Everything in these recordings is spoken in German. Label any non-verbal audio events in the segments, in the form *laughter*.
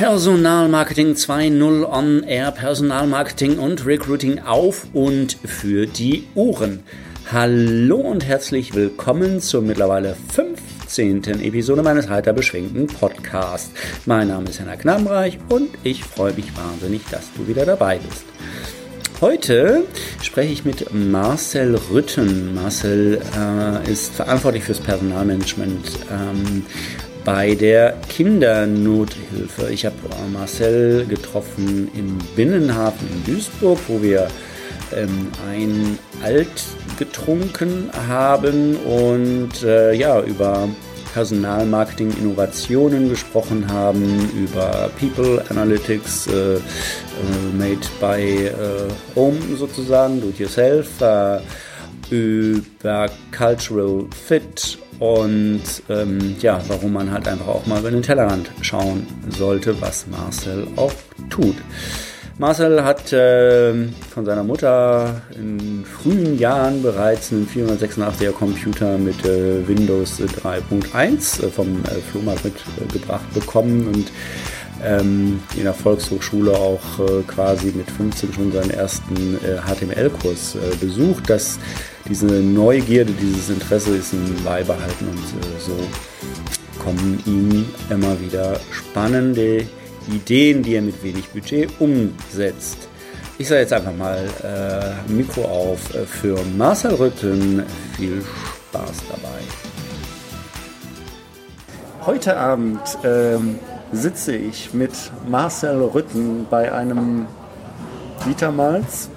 Personalmarketing 2.0 on Air, Personalmarketing und Recruiting auf und für die Ohren. Hallo und herzlich willkommen zur mittlerweile 15. Episode meines heiter beschwingten Podcasts. Mein Name ist Henna Knabenreich und ich freue mich wahnsinnig, dass du wieder dabei bist. Heute spreche ich mit Marcel Rütten. Marcel äh, ist verantwortlich fürs Personalmanagement ähm, bei der Kindernothilfe. Ich habe Marcel getroffen im Binnenhafen in Duisburg, wo wir ähm, ein Alt getrunken haben und äh, ja, über Personalmarketing Innovationen gesprochen haben, über People Analytics äh, äh, made by äh, home sozusagen, do it yourself, äh, über Cultural Fit und ähm, ja, warum man halt einfach auch mal über den Tellerrand schauen sollte, was Marcel auch tut. Marcel hat äh, von seiner Mutter in frühen Jahren bereits einen 486er Computer mit äh, Windows 3.1 äh, vom äh, Flohmarkt mitgebracht bekommen und ähm, in der Volkshochschule auch äh, quasi mit 15 schon seinen ersten HTML-Kurs äh, besucht. Das, diese Neugierde, dieses Interesse ist ihm beibehalten und so kommen ihm immer wieder spannende Ideen, die er mit wenig Budget umsetzt. Ich sage jetzt einfach mal äh, Mikro auf äh, für Marcel Rütten. Viel Spaß dabei. Heute Abend ähm, sitze ich mit Marcel Rütten bei einem Dietermals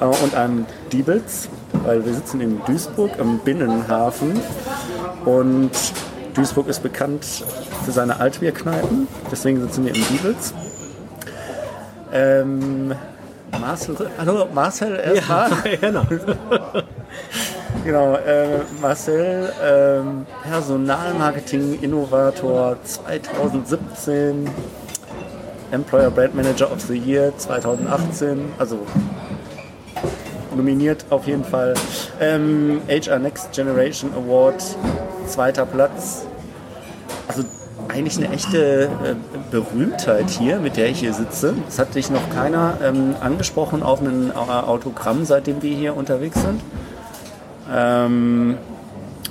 äh, und einem Diebels, weil wir sitzen in Duisburg am Binnenhafen und Duisburg ist bekannt für seine Altbierkneipen, deswegen sitzen wir im Diebels. Ähm, Marcel, hallo Marcel erstmal. *laughs* Ja, genau. *laughs* genau, äh, Marcel, ähm, Personalmarketing-Innovator 2017, Employer Brand Manager of the Year 2018, also nominiert auf jeden Fall. Ähm, HR Next Generation Award, zweiter Platz. Also eigentlich eine echte äh, Berühmtheit hier, mit der ich hier sitze. Es hat dich noch keiner ähm, angesprochen auf ein äh, Autogramm, seitdem wir hier unterwegs sind. Ähm,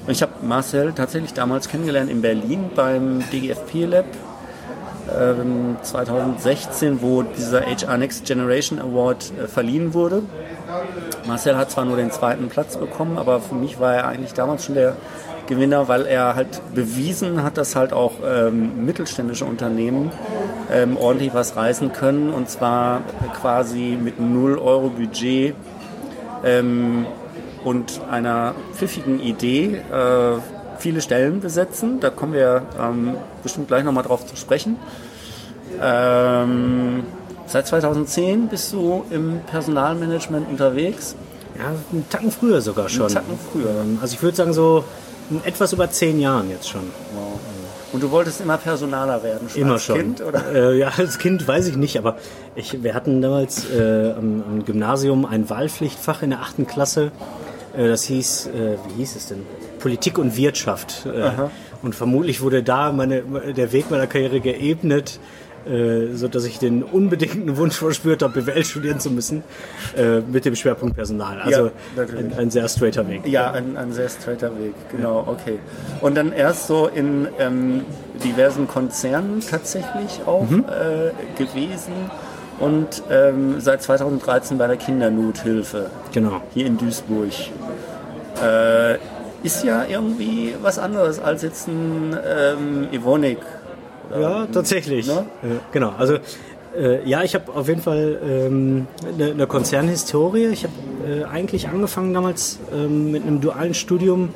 ich habe Marcel tatsächlich damals kennengelernt in Berlin beim DGFP Lab 2016, wo dieser HR Next Generation Award äh, verliehen wurde. Marcel hat zwar nur den zweiten Platz bekommen, aber für mich war er eigentlich damals schon der Gewinner, weil er halt bewiesen hat, dass halt auch ähm, mittelständische Unternehmen ähm, ordentlich was reißen können und zwar quasi mit 0 Euro Budget ähm, und einer pfiffigen Idee äh, viele Stellen besetzen. Da kommen wir ähm, bestimmt gleich nochmal drauf zu sprechen. Ähm, seit 2010 bist du im Personalmanagement unterwegs. Ja, einen Tacken früher sogar schon. Einen Tacken früher. Ähm, also ich würde sagen so etwas über zehn Jahren jetzt schon. Wow. Und du wolltest immer Personaler werden, schon immer als schon. Kind? Oder? Äh, ja, als Kind weiß ich nicht, aber ich, wir hatten damals äh, am, am, Gymnasium ein Wahlpflichtfach in der achten Klasse. Äh, das hieß, äh, wie hieß es denn? Politik und Wirtschaft. Äh, und vermutlich wurde da meine, der Weg meiner Karriere geebnet äh, so dass ich den unbedingten Wunsch verspürt habe, BWL studieren zu müssen, äh, mit dem Schwerpunkt Personal. Also ja, ein, ein, sehr straighter Weg. Ja, ein, ein sehr straighter Weg, genau, ja. okay. Und dann erst so in ähm, diversen Konzernen tatsächlich auch mhm. äh, gewesen und ähm, seit 2013 bei der Kindernothilfe. Genau. Hier in Duisburg. Äh, ist ja irgendwie was anderes als jetzt ein ähm, Evonik ja, tatsächlich. Ne? genau. Also äh, ja, ich habe auf jeden Fall ähm, eine, eine Konzernhistorie. Ich habe äh, eigentlich angefangen damals ähm, mit einem dualen Studium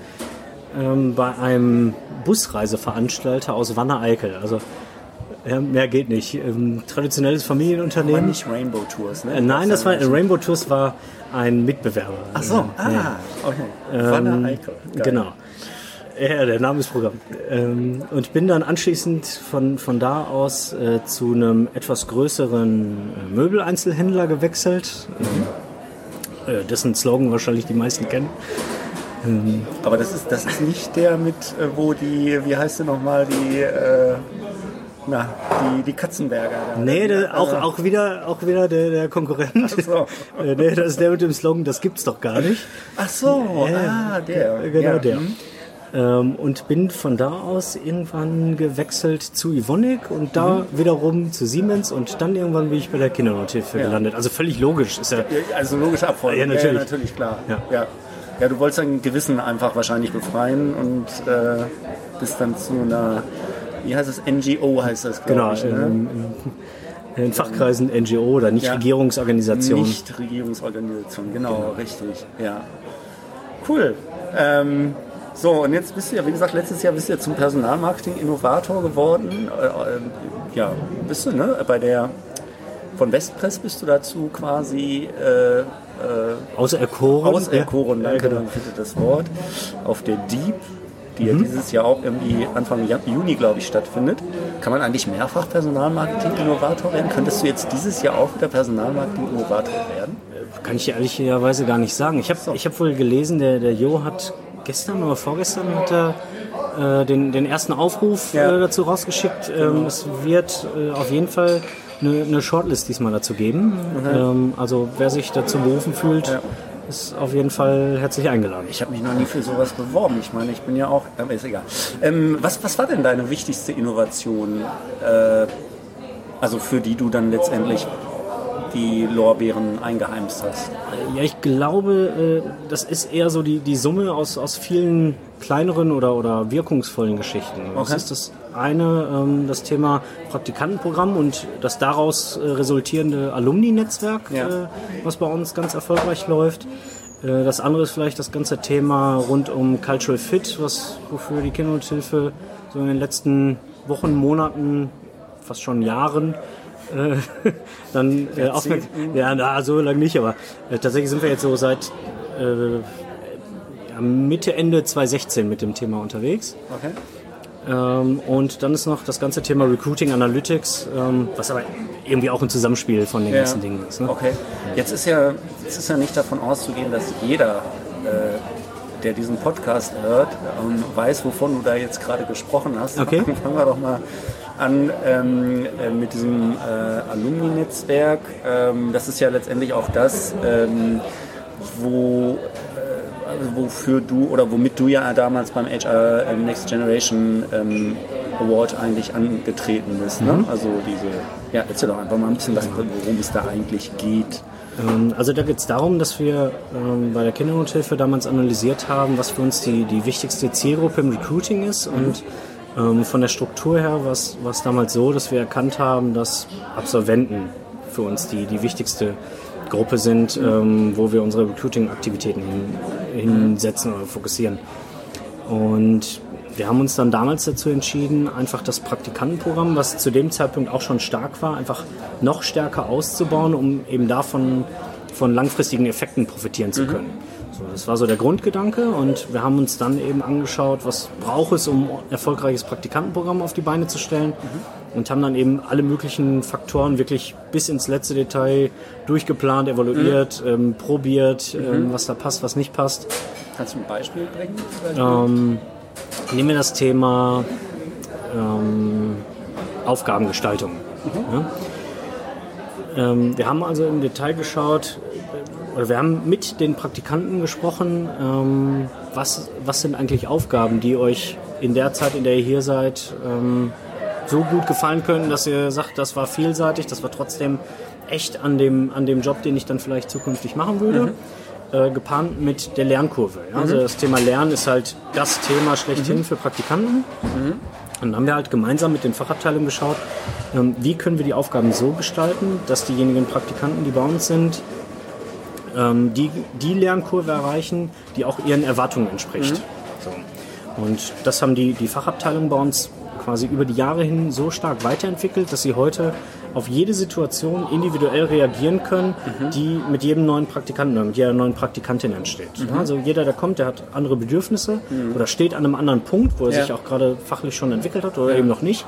ähm, bei einem Busreiseveranstalter aus Wanne-Eickel. Also ja, mehr geht nicht. Ähm, traditionelles Familienunternehmen. Aber nicht Rainbow Tours, ne? Äh, nein, das war Rainbow Tours war ein Mitbewerber. Ach so, ah, okay. Wanne-Eickel. Genau. Ja, der Name ist Programm. Ähm, und bin dann anschließend von, von da aus äh, zu einem etwas größeren äh, Möbeleinzelhändler gewechselt, mhm. äh, dessen Slogan wahrscheinlich die meisten kennen. Ähm, Aber das ist, das ist nicht der mit, äh, wo die, wie heißt der nochmal, die, äh, Na, die, die Katzenberger. Da. Nee, der, auch, auch wieder, auch wieder der, der Konkurrent. Ach so. *laughs* Äh, nee, das ist der mit dem Slogan, das gibt's doch gar nicht. Ach so, ah, der. Genau ja. der. Hm. Ähm, und bin von da aus irgendwann gewechselt zu Ivonic und da wiederum zu Siemens und dann irgendwann bin ich bei der Kindernothilfe gelandet. Also völlig logisch. Ist ja, Ja, Also logische Abfolge. Ja, natürlich. natürlich, klar. Ja. Ja. ja, du wolltest dein Gewissen einfach wahrscheinlich befreien und äh, bist dann zu einer, wie heißt es, NGO heißt das, genau, ich. Ne? ähm, in, in Fachkreisen NGO oder Nichtregierungsorganisation. Nichtregierungsorganisation, genau, richtig, ja. Cool. Ähm, so, und jetzt bist du ja, wie gesagt, letztes Jahr bist du ja zum Personalmarketing-Innovator geworden. Äh, äh, ja, bist du, ne? Bei der, von Westpress bist du dazu quasi äh, äh, Auserkoren. auserkoren, Ja, danke genau. für das Wort, auf der Deep, die ja dieses Jahr auch irgendwie Anfang Juni, glaube ich, stattfindet. Kann man eigentlich mehrfach Personalmarketing-Innovator werden? Könntest du jetzt dieses Jahr auch wieder Personalmarketing-Innovator werden? Kann ich ehrlicherweise gar nicht sagen. Ich habe ich hab wohl gelesen, der, der Jo hat gestern oder vorgestern hat er, äh, den, den ersten Aufruf Ja. Genau. äh, dazu rausgeschickt. Ähm, es wird äh, auf jeden Fall eine, eine Shortlist diesmal dazu geben. Ähm, also wer sich dazu berufen fühlt, Ja. ist auf jeden Fall herzlich eingeladen. Ich habe mich noch nie für sowas beworben. Ich meine, ich bin ja auch, aber ist egal. Ähm, was, was war denn deine wichtigste Innovation, äh, also für die du dann letztendlich die Lorbeeren eingeheimst hast? Ja, ich glaube, äh, das ist eher so die, die Summe aus, aus vielen kleineren oder, oder wirkungsvollen Geschichten. Das Okay. ist das eine, ähm, das Thema Praktikantenprogramm und das daraus äh, resultierende Alumni-Netzwerk, Ja. äh, was bei uns ganz erfolgreich läuft. Das andere ist vielleicht das ganze Thema rund um Cultural Fit, was, wofür die Kindernothilfe so in den letzten Wochen, Monaten, fast schon Jahren äh, *laughs* dann äh, aufmerksam. Ja, na, so lange nicht, aber äh, tatsächlich sind wir jetzt so seit äh, ja, Mitte, Ende 2016 mit dem Thema unterwegs. Okay. Ähm, und dann ist noch das ganze Thema Recruiting Analytics, ähm, was aber irgendwie auch ein Zusammenspiel von den ganzen Dingen ist. Ne? Okay. Jetzt ist ja, jetzt ist ja nicht davon auszugehen, dass jeder, äh, der diesen Podcast hört, ähm, weiß, wovon du da jetzt gerade gesprochen hast. Okay. *laughs* Fangen wir doch mal an ähm, äh, mit diesem äh, Alumni-Netzwerk. Ähm, das ist ja letztendlich auch das, ähm, wo äh, wofür du oder womit du ja damals beim HR ähm, Next Generation ähm, Award eigentlich angetreten bist. Ne? Also diese, ja, erzähl doch einfach mal ein bisschen was, worum es da eigentlich geht. Ähm, Also da geht es darum, dass wir ähm, bei der Kindernothilfe damals analysiert haben, was für uns die, die wichtigste Zielgruppe im Recruiting ist. Und ähm, von der Struktur her war es damals so, dass wir erkannt haben, dass Absolventen für uns die, die wichtigste Gruppe sind, ähm, wo wir unsere Recruiting-Aktivitäten hin, hinsetzen oder fokussieren. Und wir haben uns dann damals dazu entschieden, einfach das Praktikantenprogramm, was zu dem Zeitpunkt auch schon stark war, einfach noch stärker auszubauen, um eben davon von langfristigen Effekten profitieren zu können. So, das war so der Grundgedanke und wir haben uns dann eben angeschaut, was braucht es, um ein erfolgreiches Praktikantenprogramm auf die Beine zu stellen und haben dann eben alle möglichen Faktoren wirklich bis ins letzte Detail durchgeplant, evaluiert, ähm, probiert, ähm, was da passt, was nicht passt. Kannst du ein Beispiel bringen? Ähm, nehmen wir das Thema ähm, Aufgabengestaltung. Ja? Ähm, wir haben also im Detail geschaut, oder wir haben mit den Praktikanten gesprochen, ähm, was, was sind eigentlich Aufgaben, die euch in der Zeit, in der ihr hier seid, ähm, so gut gefallen können, dass ihr sagt, das war vielseitig, das war trotzdem echt an dem, an dem Job, den ich dann vielleicht zukünftig machen würde. Äh, gepaart mit der Lernkurve. Ja? Also das Thema Lernen ist halt das Thema schlechthin für Praktikanten. Und dann haben wir halt gemeinsam mit den Fachabteilungen geschaut, ähm, wie können wir die Aufgaben so gestalten, dass diejenigen Praktikanten, die bei uns sind, ähm, die, die Lernkurve erreichen, die auch ihren Erwartungen entspricht. So. Und das haben die, die Fachabteilungen bei uns quasi über die Jahre hin so stark weiterentwickelt, dass sie heute auf jede Situation individuell reagieren können, die mit jedem neuen Praktikanten oder mit jeder neuen Praktikantin entsteht. Ja, Also jeder, der kommt, der hat andere Bedürfnisse oder steht an einem anderen Punkt, wo er Ja. sich auch gerade fachlich schon entwickelt hat oder eben noch nicht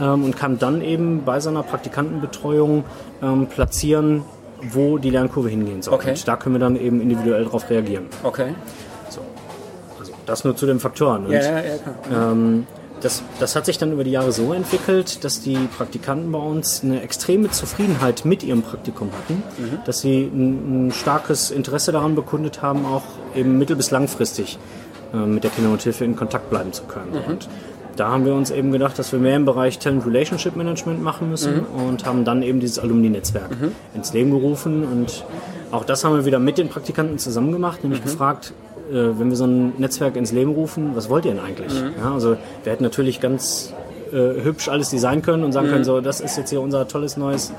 ähm, und kann dann eben bei seiner Praktikantenbetreuung ähm, platzieren, wo die Lernkurve hingehen soll. Okay. Und da können wir dann eben individuell darauf reagieren. Okay. So. Also das nur zu den Faktoren. Und, Ja, ja, ja, klar. ähm, das, das hat sich dann über die Jahre so entwickelt, dass die Praktikanten bei uns eine extreme Zufriedenheit mit ihrem Praktikum hatten, mhm. dass sie ein, ein, starkes Interesse daran bekundet haben, auch eben mittel- bis langfristig äh, mit der Kindernothilfe in Kontakt bleiben zu können. Mhm. Und da haben wir uns eben gedacht, dass wir mehr im Bereich Talent Relationship Management machen müssen mhm. und haben dann eben dieses Alumni-Netzwerk mhm. ins Leben gerufen und auch das haben wir wieder mit den Praktikanten zusammen gemacht, nämlich mhm. gefragt, äh, wenn wir so ein Netzwerk ins Leben rufen, was wollt ihr denn eigentlich? Mhm. Ja, also wir hätten natürlich ganz äh, hübsch alles designen können und sagen mhm. können, so das ist jetzt hier unser tolles neues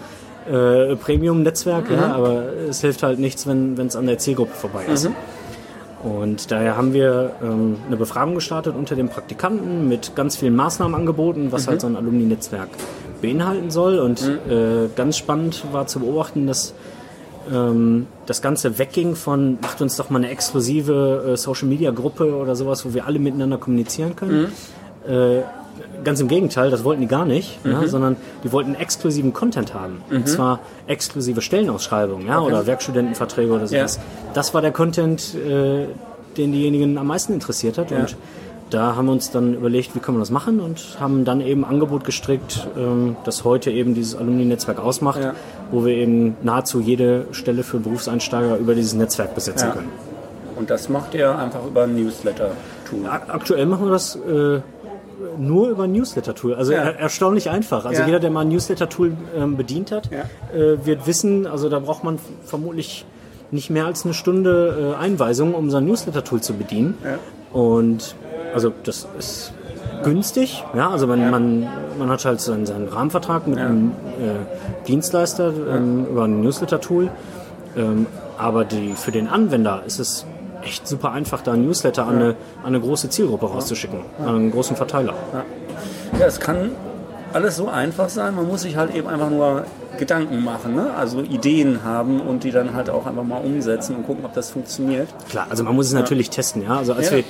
äh, Premium-Netzwerk, mhm. ja, aber es hilft halt nichts, wenn es an der Zielgruppe vorbei ist. Und daher haben wir ähm, eine Befragung gestartet unter den Praktikanten mit ganz vielen Maßnahmen angeboten, was mhm. halt so ein Alumni-Netzwerk beinhalten soll. Und mhm. äh, ganz spannend war zu beobachten, dass ähm, das Ganze wegging von, macht uns doch mal eine exklusive äh, Social-Media-Gruppe oder sowas, wo wir alle miteinander kommunizieren können. Mhm. Äh, ganz im Gegenteil, das wollten die gar nicht, mhm. ja, sondern die wollten exklusiven Content haben. Mhm. Und zwar exklusive Stellenausschreibungen ja, okay. oder Werkstudentenverträge oder sowas. Ja. Das war der Content, äh, den diejenigen am meisten interessiert hat. Und da haben wir uns dann überlegt, wie können wir das machen und haben dann eben ein Angebot gestrickt, ähm, das heute eben dieses Alumni-Netzwerk ausmacht, wo wir eben nahezu jede Stelle für Berufseinsteiger über dieses Netzwerk besetzen können. Und das macht ihr einfach über ein Newsletter-Tool? Aktuell machen wir das äh, nur über ein Newsletter-Tool. Also ja. er, erstaunlich einfach. Also ja. jeder, der mal ein Newsletter-Tool ähm, bedient hat, ja. äh, wird wissen, also da braucht man vermutlich nicht mehr als eine Stunde äh, Einweisung, um sein Newsletter-Tool zu bedienen. Und also das ist günstig. Ja, also man, man, man hat halt seinen, seinen Rahmenvertrag mit einem äh, Dienstleister ähm, über ein Newsletter-Tool. Ähm, aber die, für den Anwender ist es echt super einfach, da ein Newsletter an, eine, an eine große Zielgruppe rauszuschicken, an einen großen Verteiler. Ja, es kann alles so einfach sein. Man muss sich halt eben einfach nur Gedanken machen, ne? also Ideen haben und die dann halt auch einfach mal umsetzen und gucken, ob das funktioniert. Klar, also man muss es ja. natürlich testen. Ja? Also als ja. wir,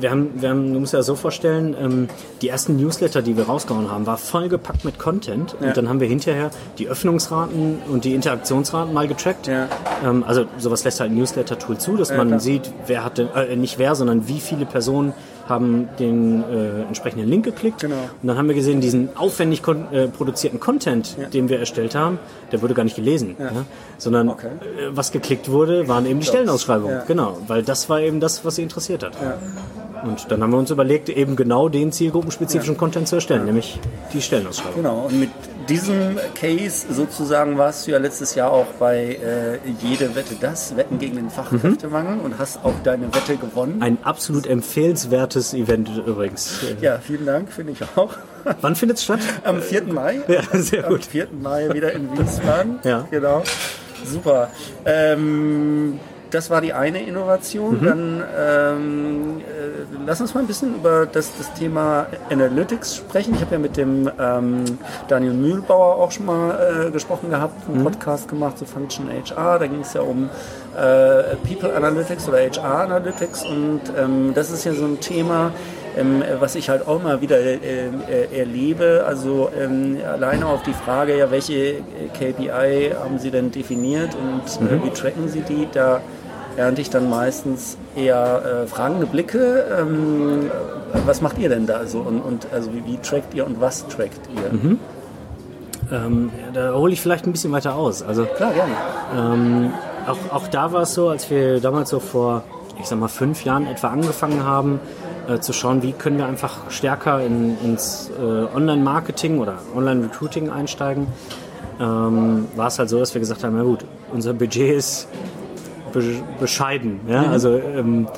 wir haben, wir haben, du musst ja so vorstellen, ähm, die ersten Newsletter, die wir rausgehauen haben, war vollgepackt mit Content ja. und dann haben wir hinterher die Öffnungsraten und die Interaktionsraten mal getrackt. Ähm, also sowas lässt halt ein Newsletter-Tool zu, dass man klar. sieht, wer hat denn, äh, nicht wer, sondern wie viele Personen haben den äh, entsprechenden Link geklickt genau. und dann haben wir gesehen, diesen aufwendig äh, produzierten Content, ja. den wir erstellt haben, der wurde gar nicht gelesen, ja. Ja? sondern okay. äh, was geklickt wurde, waren eben die Stellenausschreibungen. Genau, weil das war eben das, was sie interessiert hat. Und dann haben wir uns überlegt, eben genau den zielgruppenspezifischen Content zu erstellen, nämlich die Stellenausschreibung. Genau, und mit diesem Case sozusagen warst du ja letztes Jahr auch bei äh, Jede Wette das, Wetten gegen den Fachkräftemangel mhm. und hast auch deine Wette gewonnen. Ein absolut empfehlenswertes Event übrigens. Ja, vielen Dank, finde ich auch. Wann findet es statt? Am 4. Mai. Ja, sehr gut. Am 4. Mai wieder in Wiesbaden. ja. Genau. Super. Ähm, das war die eine Innovation. Mhm. Dann ähm, äh, lass uns mal ein bisschen über das, das Thema Analytics sprechen. Ich habe ja mit dem ähm, Daniel Mühlbauer auch schon mal äh, gesprochen gehabt, einen mhm. Podcast gemacht zu Function HR. Da ging es ja um äh, People Analytics oder HR Analytics und ähm, das ist ja so ein Thema, ähm, was ich halt auch mal wieder äh, äh, erlebe. Also ähm, alleine auf die Frage, ja, welche KPI haben Sie denn definiert und äh, mhm. wie tracken Sie die? Da ernte ich dann meistens eher äh, fragende Blicke. Ähm, was macht ihr denn da so? Und, und also wie, wie, trackt ihr und was trackt ihr? Mhm. Ähm, da hole ich vielleicht ein bisschen weiter aus. Also, Klar, gerne. Ähm, auch, auch da war es so, als wir damals so vor, ich sag mal, fünf Jahren etwa angefangen haben, äh, zu schauen, wie können wir einfach stärker in, ins äh, Online-Marketing oder Online-Recruiting einsteigen, ähm, war es halt so, dass wir gesagt haben, na gut, unser Budget ist bescheiden, ja? Mhm. also ähm,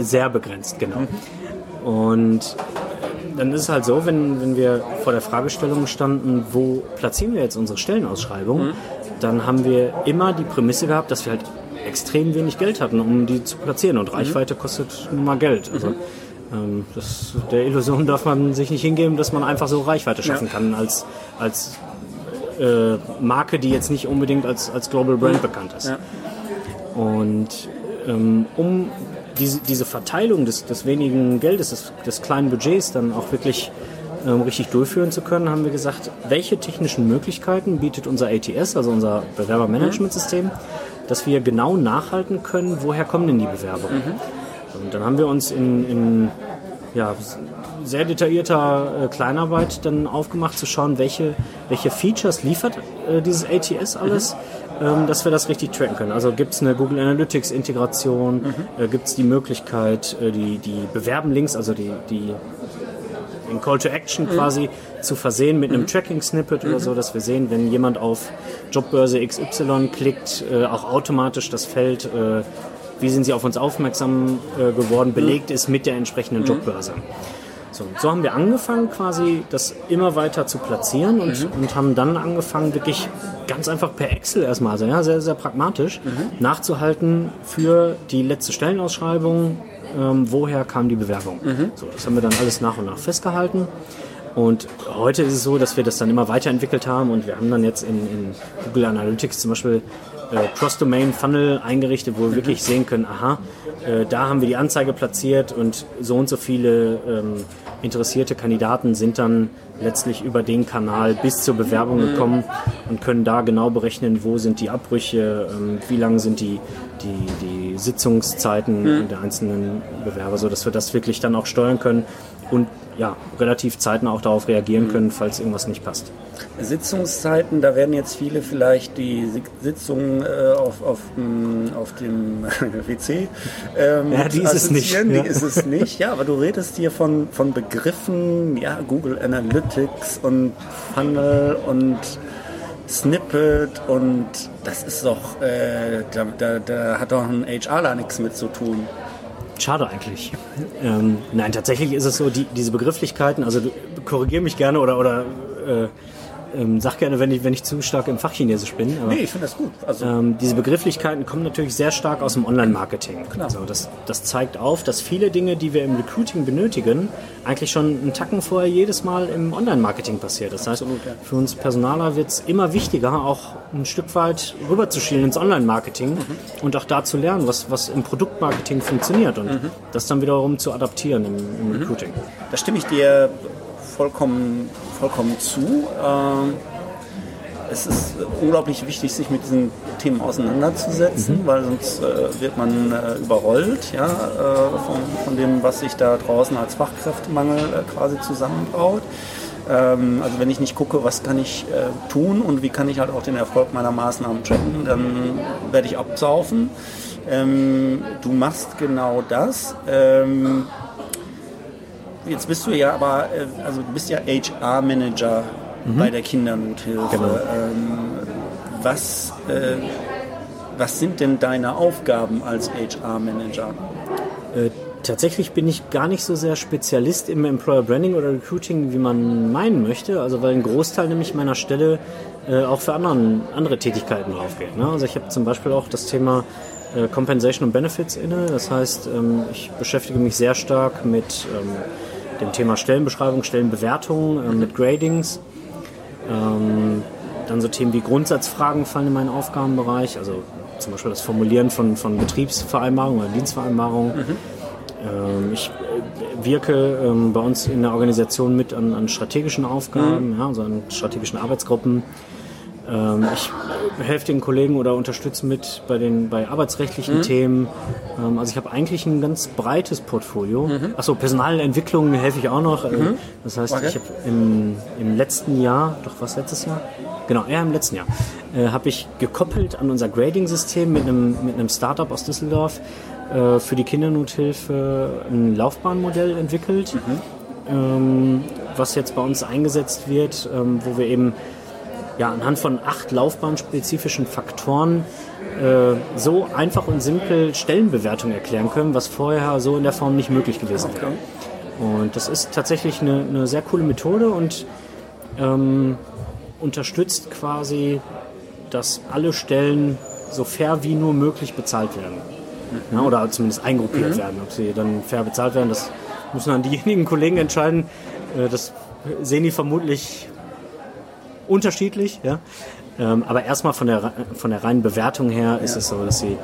sehr begrenzt, genau. Mhm. Und dann ist es halt so, wenn, wenn wir vor der Fragestellung standen, wo platzieren wir jetzt unsere Stellenausschreibung, mhm. dann haben wir immer die Prämisse gehabt, dass wir halt extrem wenig Geld hatten, um die zu platzieren. Und mhm. Reichweite kostet nun mal Geld. Also, mhm. ähm, das, der Illusion darf man sich nicht hingeben, dass man einfach so Reichweite schaffen ja. kann als, als äh, Marke, die jetzt nicht unbedingt als, als Global Brand mhm. bekannt ist. Ja. Und ähm, um diese, diese Verteilung des, des wenigen Geldes, des, des kleinen Budgets dann auch wirklich ähm, richtig durchführen zu können, haben wir gesagt, welche technischen Möglichkeiten bietet unser ATS, also unser Bewerbermanagementsystem, dass wir genau nachhalten können, woher kommen denn die Bewerbungen. Mhm. Und dann haben wir uns in, in ja, sehr detaillierter äh, Kleinarbeit dann aufgemacht, zu schauen, welche, welche Features liefert äh, dieses ATS alles, mhm. Ähm, dass wir das richtig tracken können. Also gibt es eine Google Analytics Integration, mhm. äh, gibt es die Möglichkeit, äh, die, die Bewerben-Links, also die, die den Call to Action mhm. quasi zu versehen mit einem mhm. Tracking-Snippet oder so, dass wir sehen, wenn jemand auf Jobbörse XY klickt, äh, auch automatisch das Feld äh, wie sind Sie auf uns aufmerksam äh, geworden, belegt ist mit der entsprechenden Jobbörse. So, so haben wir angefangen, quasi das immer weiter zu platzieren und, mhm. und haben dann angefangen, wirklich ganz einfach per Excel erstmal, also ja, sehr, sehr pragmatisch, mhm. nachzuhalten für die letzte Stellenausschreibung, ähm, woher kam die Bewerbung. Mhm. So, das haben wir dann alles nach und nach festgehalten. Und heute ist es so, dass wir das dann immer weiterentwickelt haben und wir haben dann jetzt in, in Google Analytics zum Beispiel äh, Cross-Domain-Funnel eingerichtet, wo wir wirklich sehen können, aha, äh, da haben wir die Anzeige platziert und so und so viele ähm, interessierte Kandidaten sind dann letztlich über den Kanal bis zur Bewerbung gekommen und können da genau berechnen, wo sind die Abbrüche, ähm, wie lang sind die, die, die Sitzungszeiten mhm. der einzelnen Bewerber, sodass wir das wirklich dann auch steuern können und ja, relativ zeitnah auch darauf reagieren können, falls irgendwas nicht passt. Sitzungszeiten, da werden jetzt viele vielleicht die Sitzungen äh, auf, auf, auf dem *laughs* WC ähm, ja, die ist es nicht. Die ja. ist es nicht, ja, aber du redest hier von, von Begriffen, ja, Google Analytics und Funnel und Snippet und das ist doch, äh, da, da, da hat doch ein HRler nichts mit zu tun. Schade eigentlich. Ähm, nein, tatsächlich ist es so, die, diese Begrifflichkeiten, also korrigiere mich gerne oder, oder äh, ähm, sag gerne, wenn ich, wenn ich zu stark im Fachchinesisch bin. Aber, nee, ich finde das gut. Also, ähm, diese Begrifflichkeiten kommen natürlich sehr stark aus dem Online-Marketing. Also das, das zeigt auf, dass viele Dinge, die wir im Recruiting benötigen, eigentlich schon einen Tacken vorher jedes Mal im Online-Marketing passiert. Das heißt, Absolut, ja. für uns Personaler wird es immer wichtiger, auch ein Stück weit rüberzuschielen ins Online-Marketing mhm. und auch da zu lernen, was, was im Produktmarketing funktioniert und mhm. das dann wiederum zu adaptieren im, im mhm. Recruiting. Da stimme ich dir vollkommen, vollkommen zu. Ähm, es ist unglaublich wichtig, sich mit diesen Themen auseinanderzusetzen, mhm. weil sonst äh, wird man äh, überrollt ja, äh, von, von, dem, was sich da draußen als Fachkräftemangel quasi zusammenbaut. Ähm, also wenn ich nicht gucke, was kann ich äh, tun und wie kann ich halt auch den Erfolg meiner Maßnahmen tracken, dann werde ich absaufen. Ähm, du machst genau das. Ähm, Jetzt bist du ja aber, äh, also du bist ja HR-Manager mhm. bei der Kindernothilfe. Genau. Ähm, was, äh, was sind denn deine Aufgaben als HR-Manager? Äh, tatsächlich bin ich gar nicht so sehr Spezialist im Employer Branding oder Recruiting, wie man meinen möchte. Also weil ein Großteil nämlich meiner Stelle äh, auch für anderen, andere Tätigkeiten draufgeht. Ne? Also ich habe zum Beispiel auch das Thema äh, Compensation und Benefits inne. Das heißt, ähm, ich beschäftige mich sehr stark mit ähm, dem Thema Stellenbeschreibung, Stellenbewertung äh, mit Gradings. Ähm, dann so Themen wie Grundsatzfragen fallen in meinen Aufgabenbereich, also zum Beispiel das Formulieren von, von Betriebsvereinbarungen oder Dienstvereinbarungen. Mhm. Ähm, ich äh, wirke ähm, bei uns in der Organisation mit an, an strategischen Aufgaben, mhm. ja, also an strategischen Arbeitsgruppen. Ähm, ich helfe den Kollegen oder unterstütze mit bei den bei arbeitsrechtlichen mhm. Themen. Ähm, also ich habe eigentlich ein ganz breites Portfolio. Mhm. Achso, Personalentwicklung helfe ich auch noch. Äh, mhm. Das heißt, okay. ich habe im, im letzten Jahr, doch was letztes Jahr? Genau, ja, im letzten Jahr äh, habe ich gekoppelt an unser Grading-System mit einem, mit einem Startup aus Düsseldorf äh, für die Kindernothilfe ein Laufbahnmodell entwickelt, mhm. ähm, was jetzt bei uns eingesetzt wird, ähm, wo wir eben ja, anhand von acht laufbahnspezifischen Faktoren äh, so einfach und simpel Stellenbewertung erklären können, was vorher so in der Form nicht möglich gewesen wäre. Und das ist tatsächlich eine, eine sehr coole Methode und ähm, unterstützt quasi, dass alle Stellen so fair wie nur möglich bezahlt werden. Mhm. Ja, oder zumindest eingruppiert mhm. werden. Ob sie dann fair bezahlt werden, das müssen dann diejenigen Kollegen entscheiden. Äh, das sehen die vermutlich unterschiedlich, ja. Ähm, aber erstmal von der, von der reinen Bewertung her ist es so, dass sie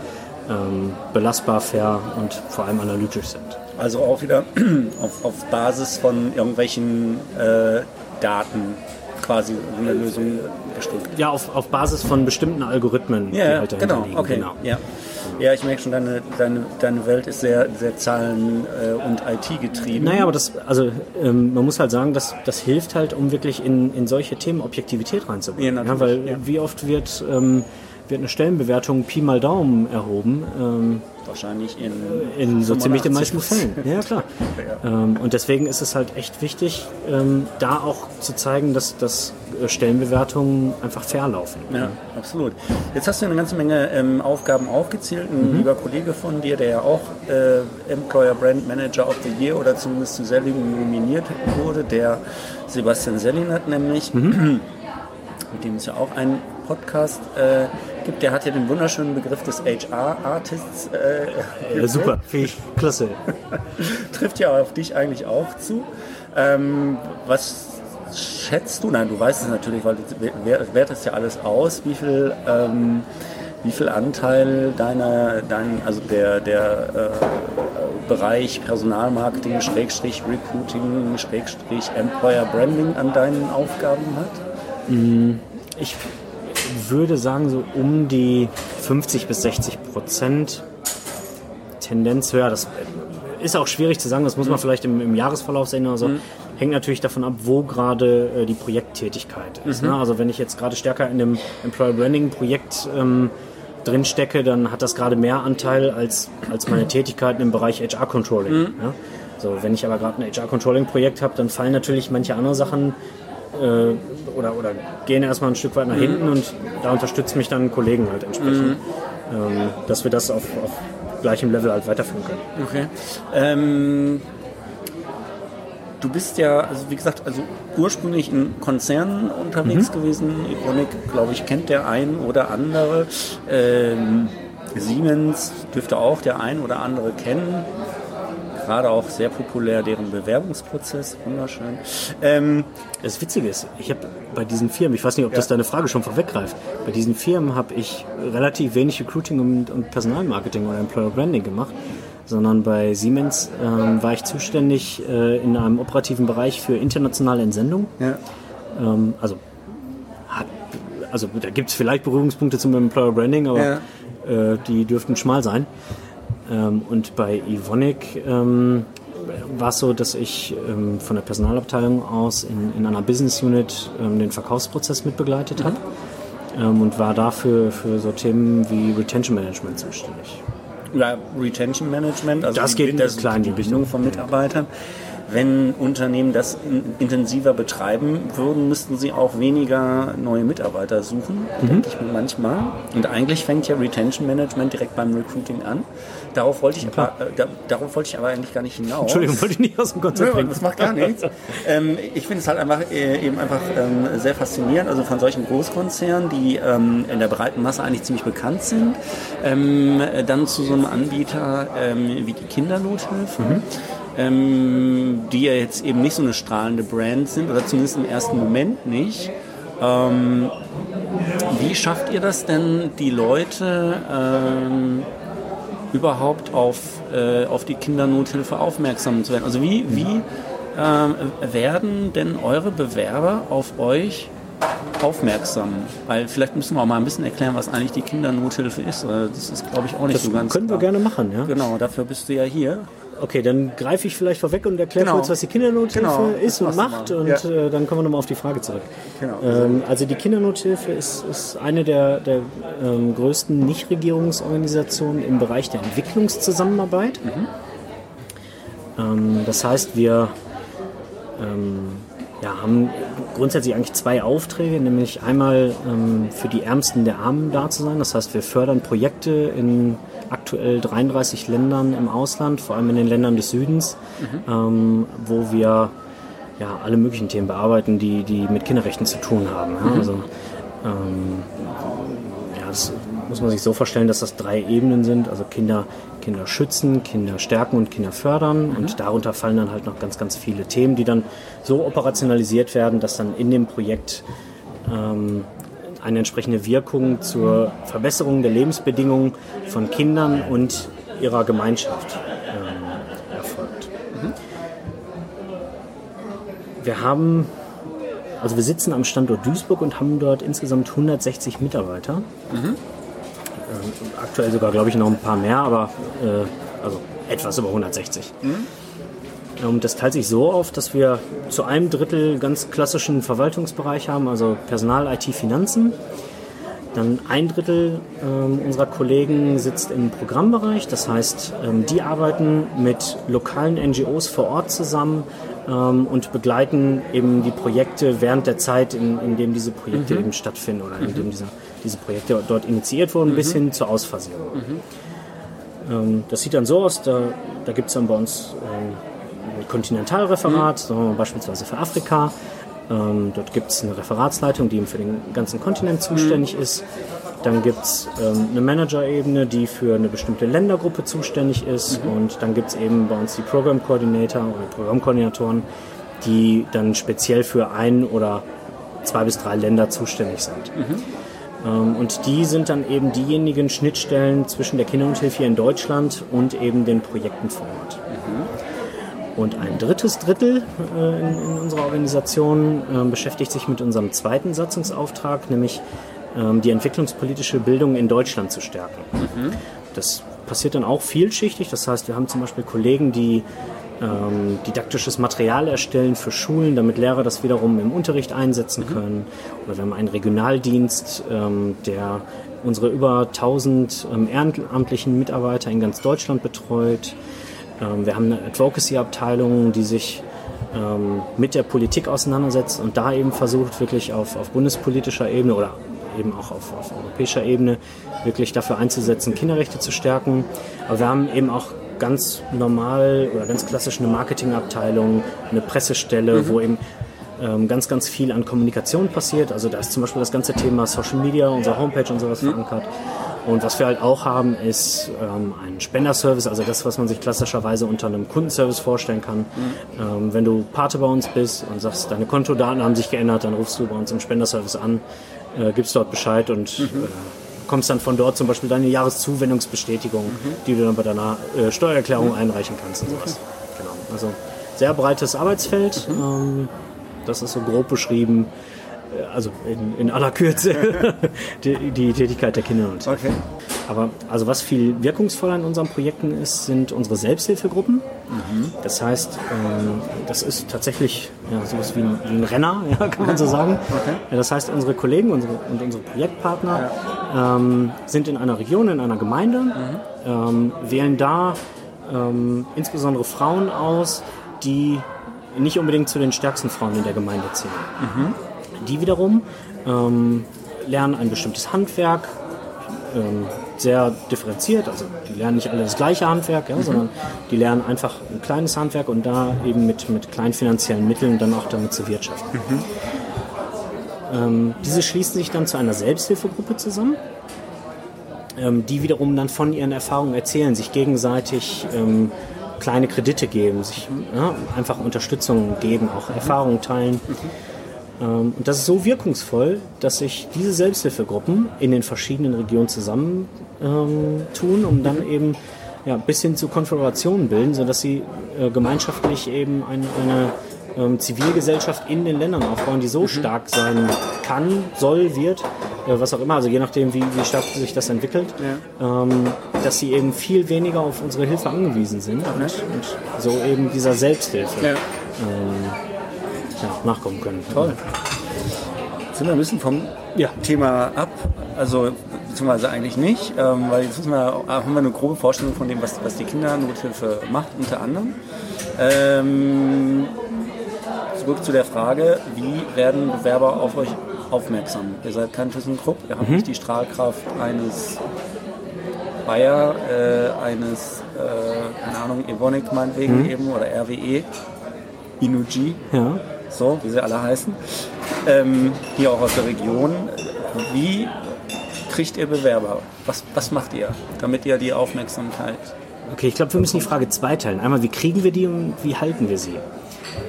ähm, belastbar, fair und vor allem analytisch sind. Also auch wieder *clears throat* auf, auf Basis von irgendwelchen äh, Daten quasi eine Lösung gestrickt. Ja, auf, auf Basis von bestimmten Algorithmen. Ja, halt genau, okay. Genau. Ja. Ja, ich merke schon, deine, deine, deine Welt ist sehr, sehr Zahlen- äh, und IT getrieben. Naja, aber das, also ähm, man muss halt sagen, dass das hilft halt, um wirklich in, in solche Themen Objektivität reinzubringen. Ja, Ja, weil ja. wie oft wird, ähm, wird eine Stellenbewertung Pi mal Daumen erhoben? Ähm, Wahrscheinlich in, in so ziemlich den meisten 85%. Fällen. Ja, klar. Ähm, und deswegen ist es halt echt wichtig, ähm, da auch zu zeigen, dass, dass äh, Stellenbewertungen einfach fair laufen. Ja, absolut. Jetzt hast du eine ganze Menge ähm, Aufgaben aufgezählt. Ein lieber Kollege von dir, der ja auch äh, Employer Brand Manager of the Year oder zumindest zu Selling nominiert wurde, der Sebastian Sellinat nämlich, mit dem es ja auch einen Podcast äh, gibt, der hat ja den wunderschönen Begriff des HR-Artists. Äh, Ja, super, ich klasse. *laughs* trifft ja auf dich eigentlich auch zu. Ähm, was schätzt du? Nein, du weißt es natürlich, weil du wer- wertest ja alles aus. Wie viel, ähm, wie viel Anteil deiner, dein, also der, der äh, Bereich Personalmarketing, Schrägstrich Recruiting, Schrägstrich Employer Branding an deinen Aufgaben hat? Ich würde sagen, so um die 50 bis 60 Prozent Tendenz höher. Das ist auch schwierig zu sagen, das muss man vielleicht im, im Jahresverlauf sehen. Also hängt natürlich davon ab, wo gerade äh, die Projekttätigkeit ist. Ne? Also wenn ich jetzt gerade stärker in dem Employer Branding Projekt ähm, drin stecke, dann hat das gerade mehr Anteil als, als meine Tätigkeiten im Bereich HR Controlling. Ja? So, wenn ich aber gerade ein HR Controlling Projekt habe, dann fallen natürlich manche andere Sachen äh, oder, oder gehen erstmal ein Stück weit nach hinten und da unterstützen mich dann Kollegen halt entsprechend, ähm, dass wir das auf, auf gleichem Level halt weiterführen können. Okay. Ähm, du bist ja, also wie gesagt, also ursprünglich in Konzernen unterwegs gewesen. Evonik, glaube ich, kennt der ein oder andere. Ähm, Siemens dürfte auch der ein oder andere kennen. Gerade auch sehr populär deren Bewerbungsprozess. Wunderschön. Ähm, Das Witzige ist, ich habe bei diesen Firmen, ich weiß nicht, ob das deine Frage schon vorweggreift, bei diesen Firmen habe ich relativ wenig Recruiting und, und Personalmarketing oder Employer Branding gemacht, sondern bei Siemens ähm, war ich zuständig äh, in einem operativen Bereich für internationale Entsendung. ja. Ähm, also, hat, also da gibt es vielleicht Berührungspunkte zum Employer Branding, aber Ja. äh, die dürften schmal sein. Ähm, und bei Evonik ähm, war es so, dass ich ähm, von der Personalabteilung aus in, in einer Business Unit ähm, den Verkaufsprozess mitbegleitet habe ähm, und war dafür für so Themen wie Retention Management zuständig. ja, Retention Management, also Das die, geht das, klar in die die Bindung von Mitarbeitern. Wenn Unternehmen das in, intensiver betreiben würden, müssten sie auch weniger neue Mitarbeiter suchen, Mhm. denke ich mir manchmal. Und eigentlich fängt ja Retention Management direkt beim Recruiting an. Darauf wollte ich, aber, äh, da, darauf wollte ich aber eigentlich gar nicht hinaus. Entschuldigung, wollte ich nicht aus dem Konzept bringen. das macht gar nichts. ähm, ich finde es halt einfach äh, eben einfach ähm, sehr faszinierend, also von solchen Großkonzernen, die ähm, in der breiten Masse eigentlich ziemlich bekannt sind, ähm, dann zu so einem Anbieter ähm, wie die Kindernothilfe. Ähm, die ja jetzt eben nicht so eine strahlende Brand sind oder zumindest im ersten Moment nicht. Ähm, wie schafft ihr das denn, die Leute ähm, überhaupt auf, äh, auf die Kindernothilfe aufmerksam zu werden? Also wie, wie ähm, werden denn eure Bewerber auf euch aufmerksam? Weil vielleicht müssen wir auch mal ein bisschen erklären, was eigentlich die Kindernothilfe ist. Das ist, glaube ich, auch nicht Das so ganz können wir klar. gerne machen, ja. Genau, dafür bist du ja hier. Okay, dann greife ich vielleicht vorweg und erkläre Genau. kurz, was die Kindernothilfe Genau, ist und macht und Ja. äh, dann kommen wir nochmal auf die Frage zurück. Genau. Ähm, also die Kindernothilfe ist, ist eine der, der ähm, größten Nichtregierungsorganisationen im Bereich der Entwicklungszusammenarbeit. Ähm, das heißt, wir ähm, ja, haben grundsätzlich eigentlich zwei Aufträge, nämlich einmal ähm, für die Ärmsten der Armen da zu sein. Das heißt, wir fördern Projekte in aktuell 33 Ländern im Ausland, vor allem in den Ländern des Südens, ähm, wo wir ja, alle möglichen Themen bearbeiten, die, die mit Kinderrechten zu tun haben. Ja? Also, ähm, ja, das muss man sich so vorstellen, dass das drei Ebenen sind, also Kinder, Kinder schützen, Kinder stärken und Kinder fördern. Und darunter fallen dann halt noch ganz, ganz viele Themen, die dann so operationalisiert werden, dass dann in dem Projekt ähm, eine entsprechende Wirkung zur Verbesserung der Lebensbedingungen von Kindern und ihrer Gemeinschaft ähm, erfolgt. Wir haben, also wir sitzen am Standort Duisburg und haben dort insgesamt 160 Mitarbeiter. äh, aktuell sogar, glaube ich, noch ein paar mehr, aber äh, also etwas über 160. Mhm. Ähm, das teilt sich so auf, dass wir zu einem Drittel ganz klassischen Verwaltungsbereich haben, also Personal, IT, Finanzen. Dann ein Drittel ähm, unserer Kollegen sitzt im Programmbereich, das heißt, ähm, die arbeiten mit lokalen NGOs vor Ort zusammen ähm, und begleiten eben die Projekte während der Zeit, in, in dem diese Projekte mhm. eben stattfinden oder in dem mhm. Diese, Projekte dort initiiert wurden, mhm. bis hin zur Ausphasierung. Mhm. Ähm, das sieht dann so aus, da, da gibt es dann bei uns ähm, ein Kontinentalreferat, mhm. beispielsweise für Afrika. Ähm, dort gibt es eine Referatsleitung, die eben für den ganzen Kontinent zuständig mhm. ist. Dann gibt es ähm, eine Manager-Ebene, die für eine bestimmte Ländergruppe zuständig ist. Mhm. Und dann gibt es eben bei uns die Program Coordinator oder Programmkoordinatoren, die dann speziell für ein oder zwei bis drei Länder zuständig sind. Mhm. Ähm, und die sind dann eben diejenigen Schnittstellen zwischen der Kinderhilfe hier in Deutschland und eben den Projekten vor Ort. Und ein drittes Drittel äh, in, unserer Organisation äh, beschäftigt sich mit unserem zweiten Satzungsauftrag, nämlich ähm, die entwicklungspolitische Bildung in Deutschland zu stärken. Mhm. Das passiert dann auch vielschichtig. Das heißt, wir haben zum Beispiel Kollegen, die ähm, didaktisches Material erstellen für Schulen, damit Lehrer das wiederum im Unterricht einsetzen mhm. können. Oder wir haben einen Regionaldienst, ähm, der unsere über 1000 ähm, ehrenamtlichen Mitarbeiter in ganz Deutschland betreut. Ähm, wir haben eine Advocacy-Abteilung, die sich ähm, mit der Politik auseinandersetzt und da eben versucht, wirklich auf, auf bundespolitischer Ebene oder eben auch auf, auf, europäischer Ebene wirklich dafür einzusetzen, Kinderrechte zu stärken. Aber wir haben eben auch ganz normal oder ganz klassisch eine Marketingabteilung, eine Pressestelle, mhm. wo eben ähm, ganz, ganz viel an Kommunikation passiert. Also da ist zum Beispiel das ganze Thema Social Media, unsere Homepage und sowas mhm. verankert. Und was wir halt auch haben, ist ähm, ein Spenderservice, also das, was man sich klassischerweise unter einem Kundenservice vorstellen kann. Mhm. Ähm, wenn du Pate bei uns bist und sagst, deine Kontodaten haben sich geändert, dann rufst du bei uns im Spenderservice an, äh, gibst dort Bescheid und mhm. äh, bekommst dann von dort zum Beispiel deine Jahreszuwendungsbestätigung, mhm. die du dann bei deiner äh, Steuererklärung mhm. einreichen kannst und sowas. Genau. Also sehr breites Arbeitsfeld. Mhm. Ähm, das ist so grob beschrieben also in, in aller Kürze, *laughs* die, die, Tätigkeit der Kinder. Und okay. Aber also was viel wirkungsvoller in unseren Projekten ist, sind unsere Selbsthilfegruppen. Mhm. Das heißt, ähm, das ist tatsächlich ja, sowas wie ein, wie ein Renner, *laughs* ja, kann man so sagen. Okay. Das heißt, unsere Kollegen unsere, und unsere Projektpartner ja. ähm, sind in einer Region, in einer Gemeinde, mhm. ähm, wählen da ähm, insbesondere Frauen aus, die nicht unbedingt zu den stärksten Frauen in der Gemeinde zählen. Mhm. Die wiederum ähm, lernen ein bestimmtes Handwerk, ähm, sehr differenziert, also die lernen nicht alle das gleiche Handwerk, ja, mhm. sondern die lernen einfach ein kleines Handwerk und da eben mit, mit kleinen finanziellen Mitteln dann auch damit zu wirtschaften. Mhm. Ähm, diese schließen sich dann zu einer Selbsthilfegruppe zusammen, ähm, die wiederum dann von ihren Erfahrungen erzählen, sich gegenseitig ähm, kleine Kredite geben, sich ja, einfach Unterstützung geben, auch Erfahrungen teilen. Mhm. Ähm, und das ist so wirkungsvoll, dass sich diese Selbsthilfegruppen in den verschiedenen Regionen zusammentun, ähm, um dann eben ja, bis hin zu Konföderationen bilden, sodass sie äh, gemeinschaftlich eben eine, eine ähm, Zivilgesellschaft in den Ländern aufbauen, die so mhm. stark sein kann, soll, wird, äh, was auch immer, also je nachdem, wie, wie stark sich das entwickelt, ja. dass sie eben viel weniger auf unsere Hilfe angewiesen sind und, und so eben dieser Selbsthilfe. Ja. Ja, nachkommen können. Toll. Sind wir ein bisschen vom ja. Thema ab, also beziehungsweise eigentlich nicht, ähm, weil jetzt wir, haben wir eine grobe Vorstellung von dem, was, was die Kindernothilfe macht, unter anderem. Ähm, zurück zu der Frage, wie werden Bewerber auf euch aufmerksam? Ihr seid kein ThyssenKrupp, ihr habt mhm. nicht die Strahlkraft eines Bayer, äh, eines, äh, keine Ahnung, Evonik meinetwegen mhm. eben oder RWE, Inuji. Ja so wie sie alle heißen, ähm, hier auch aus der Region. Wie kriegt ihr Bewerber? Was, was macht ihr, damit ihr die Aufmerksamkeit? Okay, ich glaube, wir müssen die Frage zweiteilen. Einmal, wie kriegen wir die und wie halten wir sie?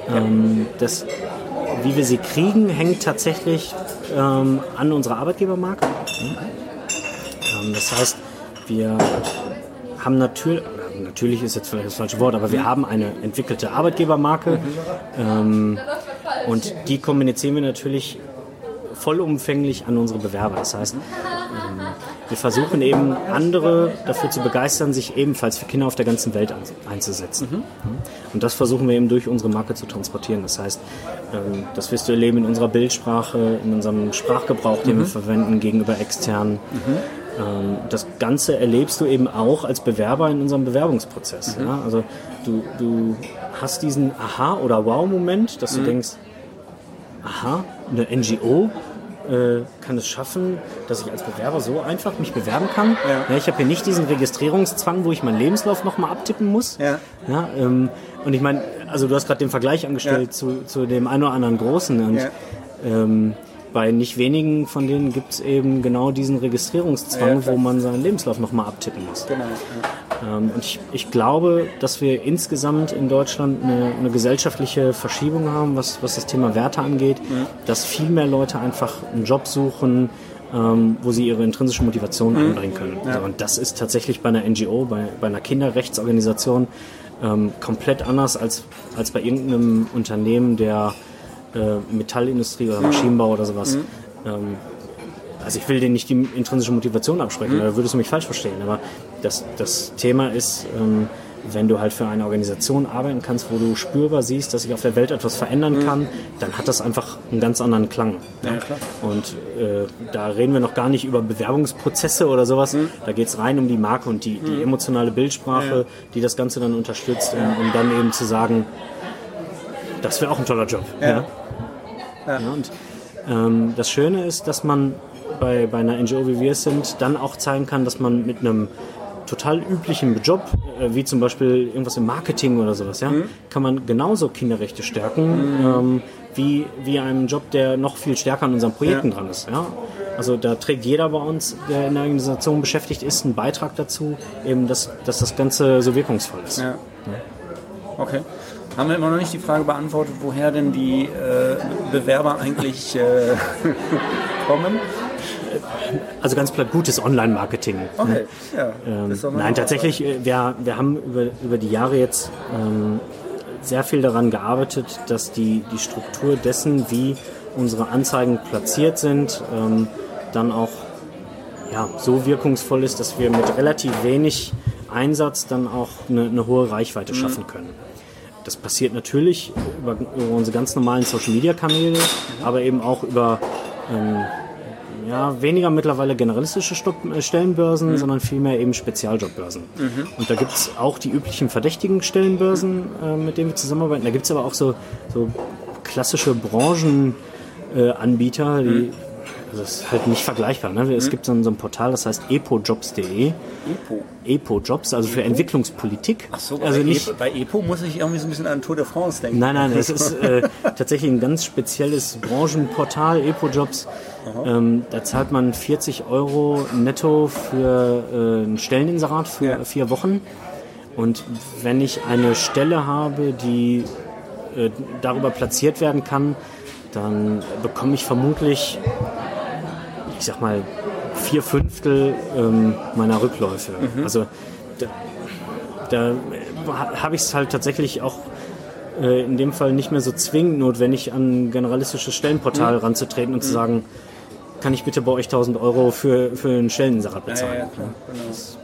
Ja. Ähm, das, wie wir sie kriegen, hängt tatsächlich ähm, an unserer Arbeitgebermarke. Ähm, das heißt, wir haben natürlich, natürlich ist jetzt vielleicht das falsche Wort, aber wir haben eine entwickelte Arbeitgebermarke. Ähm, und die kommunizieren wir natürlich vollumfänglich an unsere Bewerber. Das heißt, ähm, wir versuchen eben andere dafür zu begeistern, sich ebenfalls für Kinder auf der ganzen Welt einzusetzen. Mhm. Und das versuchen wir eben durch unsere Marke zu transportieren. Das heißt, ähm, das wirst du erleben in unserer Bildsprache, in unserem Sprachgebrauch, den mhm. wir verwenden gegenüber externen. Mhm. Ähm, das Ganze erlebst du eben auch als Bewerber in unserem Bewerbungsprozess. Mhm. Ja? Also du, du hast diesen Aha- oder Wow-Moment, dass du mhm. denkst, aha, eine NGO äh, kann es schaffen, dass ich als Bewerber so einfach mich bewerben kann. Ja. Ja, ich habe hier nicht diesen Registrierungszwang, wo ich meinen Lebenslauf nochmal abtippen muss. Ja. Ja, ähm, und ich meine, also du hast gerade den Vergleich angestellt zu, zu dem einen oder anderen Großen. Und, ähm, bei nicht wenigen von denen gibt es eben genau diesen Registrierungszwang, ja, wo man seinen Lebenslauf nochmal abtippen muss. Genau. Ja. Ähm, und ich, ich glaube, dass wir insgesamt in Deutschland eine, eine gesellschaftliche Verschiebung haben, was, was das Thema Werte angeht, mhm. dass viel mehr Leute einfach einen Job suchen, ähm, wo sie ihre intrinsische Motivation mhm. einbringen können. Ja. Also, und das ist tatsächlich bei einer NGO, bei, bei einer Kinderrechtsorganisation ähm, komplett anders als, als bei irgendeinem Unternehmen, der äh, Metallindustrie oder Maschinenbau oder sowas. Mhm. Ähm, also ich will denen nicht die intrinsische Motivation absprechen, mhm. da würdest du mich falsch verstehen. Aber das, das Thema ist, ähm, wenn du halt für eine Organisation arbeiten kannst, wo du spürbar siehst, dass sich auf der Welt etwas verändern mhm. kann, dann hat das einfach einen ganz anderen Klang. Ja. Und äh, da reden wir noch gar nicht über Bewerbungsprozesse oder sowas. Mhm. Da geht es rein um die Marke und die, die mhm. emotionale Bildsprache, ja. die das Ganze dann unterstützt, um, um dann eben zu sagen, das wäre auch ein toller Job. Ja. Ja. ja. und ähm, das Schöne ist, dass man bei, bei einer NGO wie wir es sind, dann auch zeigen kann, dass man mit einem total üblichen Job, äh, wie zum Beispiel irgendwas im Marketing oder sowas, ja, mhm. kann man genauso Kinderrechte stärken, mhm. ähm, wie, wie einem Job, der noch viel stärker an unseren Projekten ja. dran ist. Ja? Also da trägt jeder bei uns, der in der Organisation beschäftigt ist, einen Beitrag dazu, eben dass, dass das Ganze so wirkungsvoll ist. Ja. Okay haben wir immer noch nicht die Frage beantwortet, woher denn die äh, Bewerber eigentlich äh, *laughs* kommen. Also ganz platt gutes Online-Marketing. Okay, ja. Ähm, nein, tatsächlich, äh, wir, wir haben über, über die Jahre jetzt ähm, sehr viel daran gearbeitet, dass die, die Struktur dessen, wie unsere Anzeigen platziert sind, ähm, dann auch ja, so wirkungsvoll ist, dass wir mit relativ wenig Einsatz dann auch eine, eine hohe Reichweite mhm. schaffen können. Das passiert natürlich über, über unsere ganz normalen Social-Media-Kanäle, aber eben auch über ähm, ja, weniger mittlerweile generalistische äh, Stellenbörsen, mhm. sondern vielmehr eben Spezialjobbörsen. Mhm. Und da gibt es auch die üblichen verdächtigen Stellenbörsen, äh, mit denen wir zusammenarbeiten. Da gibt es aber auch so, so klassische Branchenanbieter, äh, die mhm. Also es ist halt nicht vergleichbar. Ne? Es mhm. gibt so ein, so ein, Portal, das heißt epojobs.de. Epo? Epo-Jobs, also für Entwicklungspolitik. Ach so, also bei, nicht, Epo, bei Epo muss ich irgendwie so ein bisschen an Tour de France denken. Nein, nein, es *laughs* ist äh, tatsächlich ein ganz spezielles Branchenportal, Epo-Jobs. Ähm, da zahlt man 40 Euro netto für äh, ein Stelleninserat für ja. vier Wochen. Und wenn ich eine Stelle habe, die äh, darüber platziert werden kann, dann bekomme ich vermutlich ich sag mal, vier Fünftel ähm, meiner Rückläufe. Mhm. Also da, da habe ich es halt tatsächlich auch äh, in dem Fall nicht mehr so zwingend notwendig, an ein generalistisches Stellenportal mhm. ranzutreten und mhm. zu sagen, kann ich bitte bei euch 1000 Euro für, für einen Stelleninserat bezahlen. Ja, ja, klar, genau. Das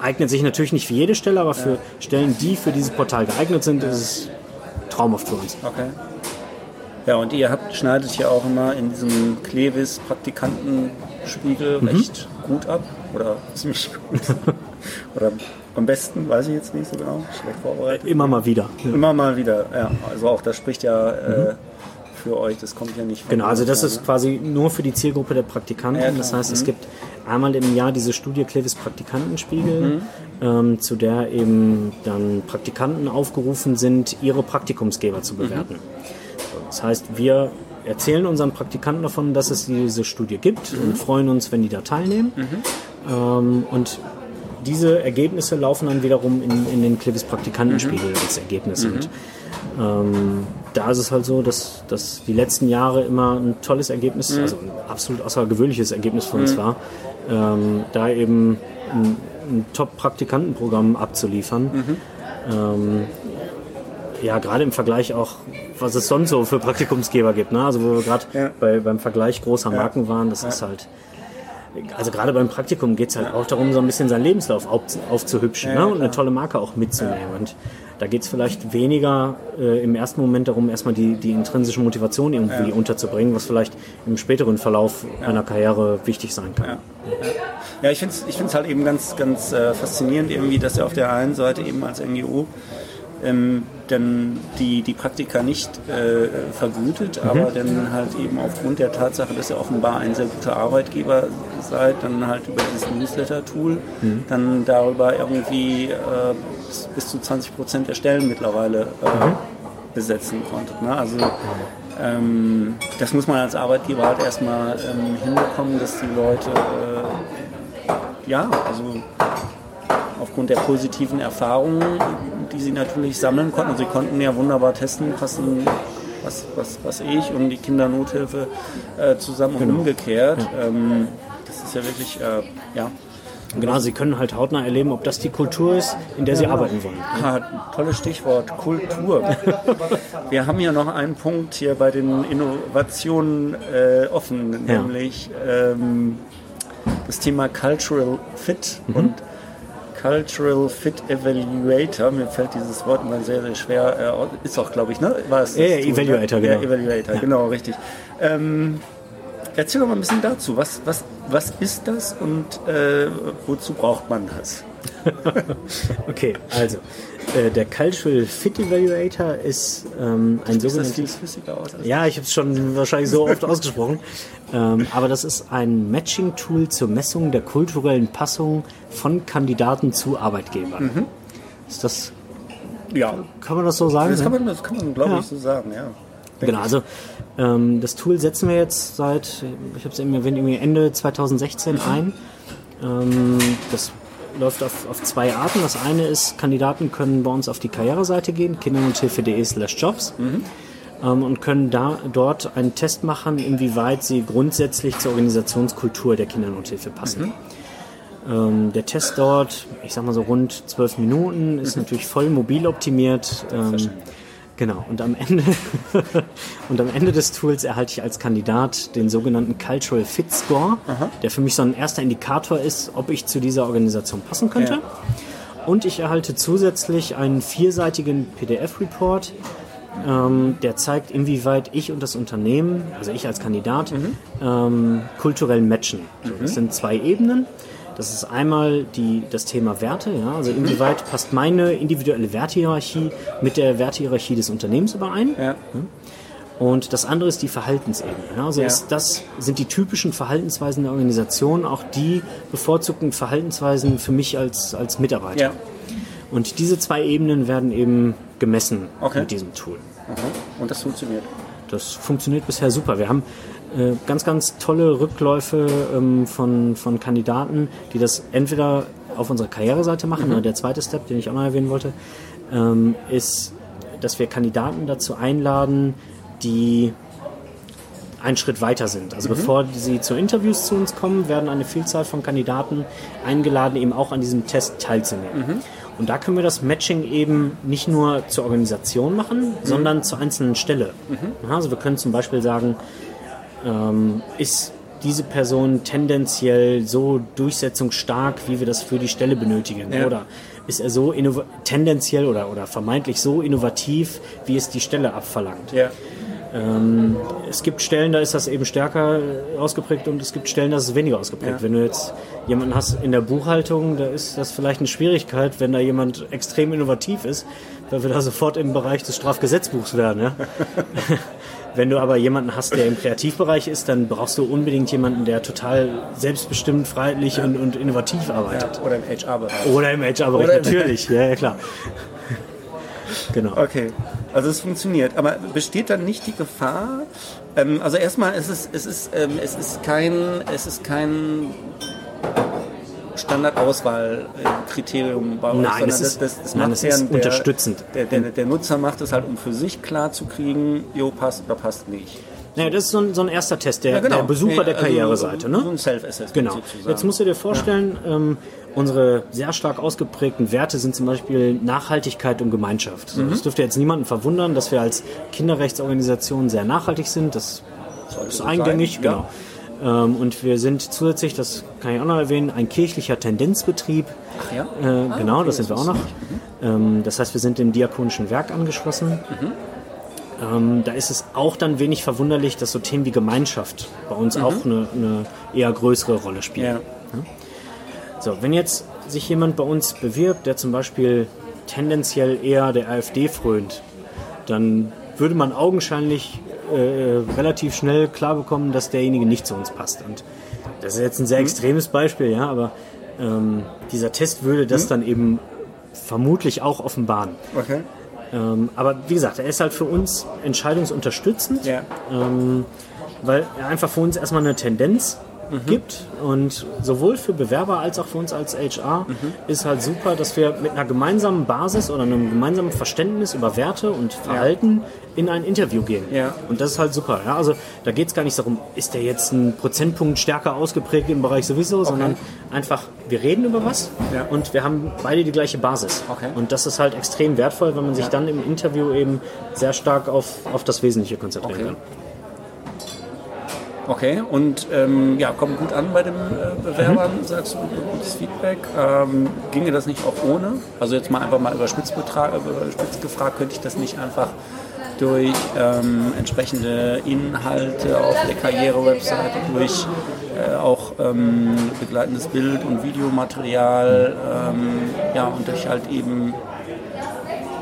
eignet sich natürlich nicht für jede Stelle, aber für ja. Stellen, die für dieses Portal geeignet sind, ist es traumhaft für uns. Okay. Ja, und ihr habt, schneidet ja auch immer in diesem Klevis Praktikantenspiegel mhm. recht gut ab. Oder ziemlich gut. *laughs* oder am besten, weiß ich jetzt nicht so genau. Schlecht vorbereitet. Immer mal wieder. Immer mal wieder, ja. Also auch das spricht ja äh, mhm. für euch, das kommt ja nicht Genau, also das ist ne? quasi nur für die Zielgruppe der Praktikanten. Ja, das heißt, mhm. es gibt einmal im Jahr diese Studie Klevis Praktikantenspiegel, mhm. ähm, zu der eben dann Praktikanten aufgerufen sind, ihre Praktikumsgeber zu bewerten. Mhm. Das heißt, wir erzählen unseren Praktikanten davon, dass es diese Studie gibt mhm. und freuen uns, wenn die da teilnehmen. Mhm. Ähm, und diese Ergebnisse laufen dann wiederum in, in den Clivis Praktikantenspiegel mhm. als Ergebnis. Und ähm, da ist es halt so, dass, dass die letzten Jahre immer ein tolles Ergebnis, mhm. also ein absolut außergewöhnliches Ergebnis für uns mhm. war, ähm, da eben ein, ein Top-Praktikantenprogramm abzuliefern. Mhm. Ähm, ja, gerade im Vergleich auch was es sonst so für Praktikumsgeber gibt. Ne? Also wo wir gerade ja. bei, beim Vergleich großer Marken waren, das ja. ist halt also gerade beim Praktikum geht es halt auch darum, so ein bisschen seinen Lebenslauf auf, aufzuhübschen Ja, ne? ja, und eine tolle Marke auch mitzunehmen. Und da geht es vielleicht weniger äh, im ersten Moment darum, erstmal die, die intrinsische Motivation irgendwie unterzubringen, was vielleicht im späteren Verlauf einer Karriere wichtig sein kann. Ja, ja ich finde es ich find's halt eben ganz, ganz äh, faszinierend, irgendwie, dass er auf der einen Seite eben als NGO ähm, dann die, die Praktika nicht äh, vergütet, aber dann halt eben aufgrund der Tatsache, dass ihr offenbar ein sehr guter Arbeitgeber seid, dann halt über dieses Newsletter-Tool dann darüber irgendwie äh, bis, bis zu 20 Prozent der Stellen mittlerweile äh, besetzen konntet. Ne? Also ähm, das muss man als Arbeitgeber halt erstmal ähm, hinbekommen, dass die Leute äh, ja, also aufgrund der positiven Erfahrungen, die sie natürlich sammeln konnten. Und sie konnten ja wunderbar testen, passen was, was, was ich und die Kindernothilfe äh, zusammen und umgekehrt. Ähm, das ist ja wirklich, äh, ja, Genau, sie können halt hautnah erleben, ob das die Kultur ist, in der sie arbeiten wollen. Ah, tolles Stichwort, Kultur. *laughs* Wir haben ja noch einen Punkt hier bei den Innovationen äh, offen, Ja. nämlich ähm, das Thema Cultural Fit Mhm. und Cultural Fit Evaluator. Mir fällt dieses Wort immer sehr, sehr schwer. Äh, ist auch, glaube ich, ne? War es Ja, ja, ne? Evaluator, Ja, genau. Evaluator, genau, richtig. Ähm, erzähl doch mal ein bisschen dazu. Was, was, was ist das und äh, wozu braucht man das? *laughs* Okay, also äh, der Cultural Fit Evaluator ist ähm, ein sogenanntes... Ja, ich habe es schon wahrscheinlich so oft *laughs* ausgesprochen. Ähm, aber das ist ein Matching-Tool zur Messung der kulturellen Passung von Kandidaten zu Arbeitgebern. Ist das, Ja, kann man das so sagen? das ne? kann man, das kann man glaube Ja. ich, so sagen, ja. Genau, also ähm, das Tool setzen wir jetzt seit, ich habe es eben erwähnt, irgendwie Ende 2016 ein. Ähm, das läuft auf, auf zwei Arten. Das eine ist, Kandidaten können bei uns auf die Karriereseite gehen, kindernothilfe.de slash jobs ähm, und können da dort einen Test machen, inwieweit sie grundsätzlich zur Organisationskultur der Kindernothilfe passen. Ähm, der Test dauert, ich sag mal so rund zwölf Minuten, ist natürlich voll mobil optimiert. Ähm, genau. Und am Ende *laughs* und am Ende des Tools erhalte ich als Kandidat den sogenannten Cultural Fit Score, der für mich so ein erster Indikator ist, ob ich zu dieser Organisation passen könnte. Ja. Und ich erhalte zusätzlich einen vierseitigen PDF-Report, ähm, der zeigt, inwieweit ich und das Unternehmen, also ich als Kandidat, ähm, kulturell matchen. So, Das sind zwei Ebenen. Das ist einmal die, das Thema Werte, ja, also inwieweit passt meine individuelle Wertehierarchie mit der Wertehierarchie des Unternehmens überein. Ja. Und das andere ist die Verhaltensebene. Ja, also Ja. ist das sind die typischen Verhaltensweisen der Organisation auch die bevorzugten Verhaltensweisen für mich als, als Mitarbeiter. Ja. Und diese zwei Ebenen werden eben gemessen Okay. mit diesem Tool. Aha. Und das funktioniert. Das funktioniert bisher super. Wir haben ganz, ganz tolle Rückläufe ähm, von, von Kandidaten, die das entweder auf unserer Karriereseite machen, oder der zweite Step, den ich auch noch erwähnen wollte, ähm, ist, dass wir Kandidaten dazu einladen, die einen Schritt weiter sind. Also bevor sie zu Interviews zu uns kommen, werden eine Vielzahl von Kandidaten eingeladen, eben auch an diesem Test teilzunehmen. Und da können wir das Matching eben nicht nur zur Organisation machen, sondern zur einzelnen Stelle. Ja, Also wir können zum Beispiel sagen, ähm, ist diese Person tendenziell so durchsetzungsstark, wie wir das für die Stelle benötigen? Ja. Oder ist er so tendenziell oder, oder vermeintlich so innovativ, wie es die Stelle abverlangt? Ja. Ähm, es gibt Stellen, da ist das eben stärker ausgeprägt und es gibt Stellen, da ist es weniger ausgeprägt. Ja. Wenn du jetzt jemanden hast in der Buchhaltung, da ist das vielleicht eine Schwierigkeit, wenn da jemand extrem innovativ ist, weil wir da sofort im Bereich des Strafgesetzbuchs wären. Ja? *laughs* wenn du aber jemanden hast, der im Kreativbereich ist, dann brauchst du unbedingt jemanden, der total selbstbestimmt, freiheitlich und, und innovativ arbeitet. Oder im HR-Bereich. Oder im HR-Bereich, natürlich. Ja, ja, klar. Genau. Okay, also es funktioniert. Aber besteht dann nicht die Gefahr? Ähm, also erstmal, es ist, es ist, ähm, es ist kein, es ist kein Standardauswahlkriterium bei uns, Nein, es ist- das, das, das nein, es ist der, unterstützend. Der, der, der Nutzer macht es halt, um für sich klar zu kriegen, jo, passt oder passt nicht. Naja, das ist so ein, so ein erster Test, der, Ja, genau. der Besucher Nee, der also Karriereseite. Ne? So ein Self-Assessment Genau. sozusagen. Jetzt musst du dir vorstellen, ähm, unsere sehr stark ausgeprägten Werte sind zum Beispiel Nachhaltigkeit und Gemeinschaft. So, Mhm. Das dürfte jetzt niemanden verwundern, dass wir als Kinderrechtsorganisation sehr nachhaltig sind. Das ist so eingängig, sein, ja. genau. Ähm, und wir sind zusätzlich, das kann ich auch noch erwähnen, ein kirchlicher Tendenzbetrieb. Ach ja? Äh, ah, genau, okay, das sind wir auch noch. Ähm, das heißt, wir sind dem diakonischen Werk angeschlossen. Mhm. Ähm, da ist es auch dann wenig verwunderlich, dass so Themen wie Gemeinschaft bei uns mhm. auch eine, eine, eher größere Rolle spielen. Ja. So, wenn jetzt sich jemand bei uns bewirbt, der zum Beispiel tendenziell eher der AfD frönt, dann würde man augenscheinlich äh, relativ schnell klar bekommen, dass derjenige nicht zu uns passt. Und das ist jetzt ein sehr mhm. extremes Beispiel, ja, aber ähm, dieser Test würde das mhm. dann eben vermutlich auch offenbaren. Okay. Ähm, aber wie gesagt, er ist halt für uns entscheidungsunterstützend, ja. ähm, weil er einfach für uns erstmal eine Tendenz mhm. gibt. Und sowohl für Bewerber als auch für uns als HR mhm. ist halt super, dass wir mit einer gemeinsamen Basis oder einem gemeinsamen Verständnis über Werte und Verhalten ja. in ein Interview gehen. Ja. Und das ist halt super. Ja, also da geht es gar nicht darum, ist der jetzt ein Prozentpunkt stärker ausgeprägt im Bereich sowieso, okay. sondern einfach, wir reden über was ja. und wir haben beide die gleiche Basis. Okay. Und das ist halt extrem wertvoll, wenn man sich dann im Interview eben sehr stark auf, auf das Wesentliche konzentrieren okay. kann. Okay, und ähm, ja, kommt gut an bei den äh, Bewerbern, mhm. sagst du, gutes Feedback. Ähm, ginge das nicht auch ohne? Also jetzt mal einfach mal überspitzt, überspitzt gefragt, könnte ich das nicht einfach durch ähm, entsprechende Inhalte auf der Karriere-Webseite, durch äh, auch ähm, begleitendes Bild- und Videomaterial ähm, ja, und durch halt eben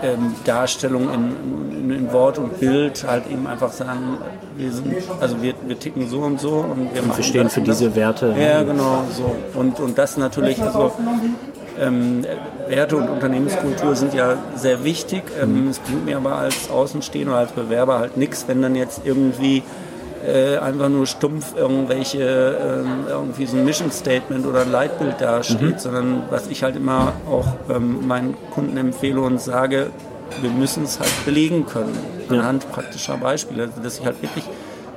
ähm, Darstellung in, in, Wort und Bild halt eben einfach sagen, wir sind, also wir, wir ticken so und so und wir, und wir stehen für diese Werte. Ja, genau, so. Und, und das natürlich, also ähm, Werte und Unternehmenskultur sind ja sehr wichtig. Ähm, es bringt mir aber als Außenstehender, als Bewerber halt nichts, wenn dann jetzt irgendwie äh, einfach nur stumpf irgendwelche, äh, irgendwie so ein Mission Statement oder ein Leitbild dasteht, mhm. sondern was ich halt immer auch ähm, meinen Kunden empfehle und sage, wir müssen es halt belegen können, anhand praktischer Beispiele, dass ich halt wirklich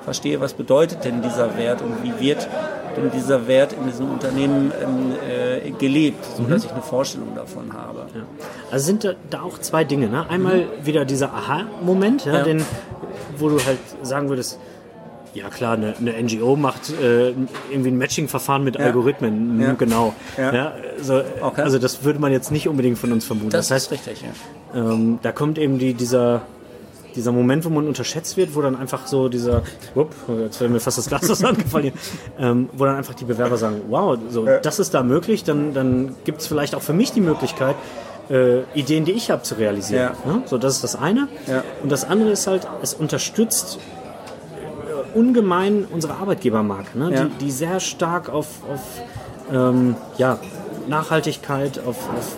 verstehe, was bedeutet denn dieser Wert und wie wird denn dieser Wert in diesem Unternehmen ähm, äh, gelebt, sodass mhm. ich eine Vorstellung davon habe. Ja. Also sind da, da, auch zwei Dinge. Ne? Einmal mhm. wieder dieser Aha-Moment, ja, ja. wo du halt sagen würdest, ja klar, eine, eine NGO macht äh, irgendwie ein Matching-Verfahren mit ja. Algorithmen, ja. genau. Ja. ja also, okay. also, das würde man jetzt nicht unbedingt von uns vermuten. Das, das heißt, richtig, ja. Ähm, da kommt eben die, dieser, dieser Moment, wo man unterschätzt wird, wo dann einfach so dieser, upp, jetzt wäre mir fast das Glas aus angefallen, ähm, wo dann einfach die Bewerber sagen, wow, so, das ist da möglich, dann, dann gibt es vielleicht auch für mich die Möglichkeit, äh, Ideen, die ich habe, zu realisieren. Ja. So, das ist das eine. Ja. Und das andere ist halt, es unterstützt ungemein unsere Arbeitgebermarke, ne? ja. die, die, sehr stark auf, auf ähm, ja, Nachhaltigkeit, auf, auf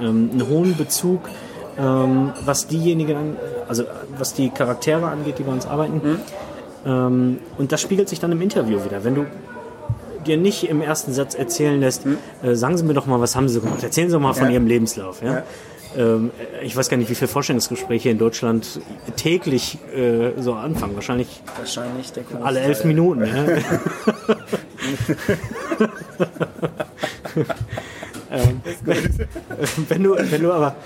ähm, einen hohen Bezug, ähm, was diejenigen, also was die Charaktere angeht, die bei uns arbeiten. Mhm. Ähm, und das spiegelt sich dann im Interview wieder. Wenn du dir nicht im ersten Satz erzählen lässt, mhm. äh, sagen Sie mir doch mal, was haben Sie gemacht? Erzählen Sie doch mal von ja. Ihrem Lebenslauf. Ja? Ähm, ich weiß gar nicht, wie viele Vorstellungsgespräche in Deutschland täglich äh, so anfangen. Wahrscheinlich, Wahrscheinlich alle elf Minuten. Ja. *laughs* ähm, wenn, du, wenn du aber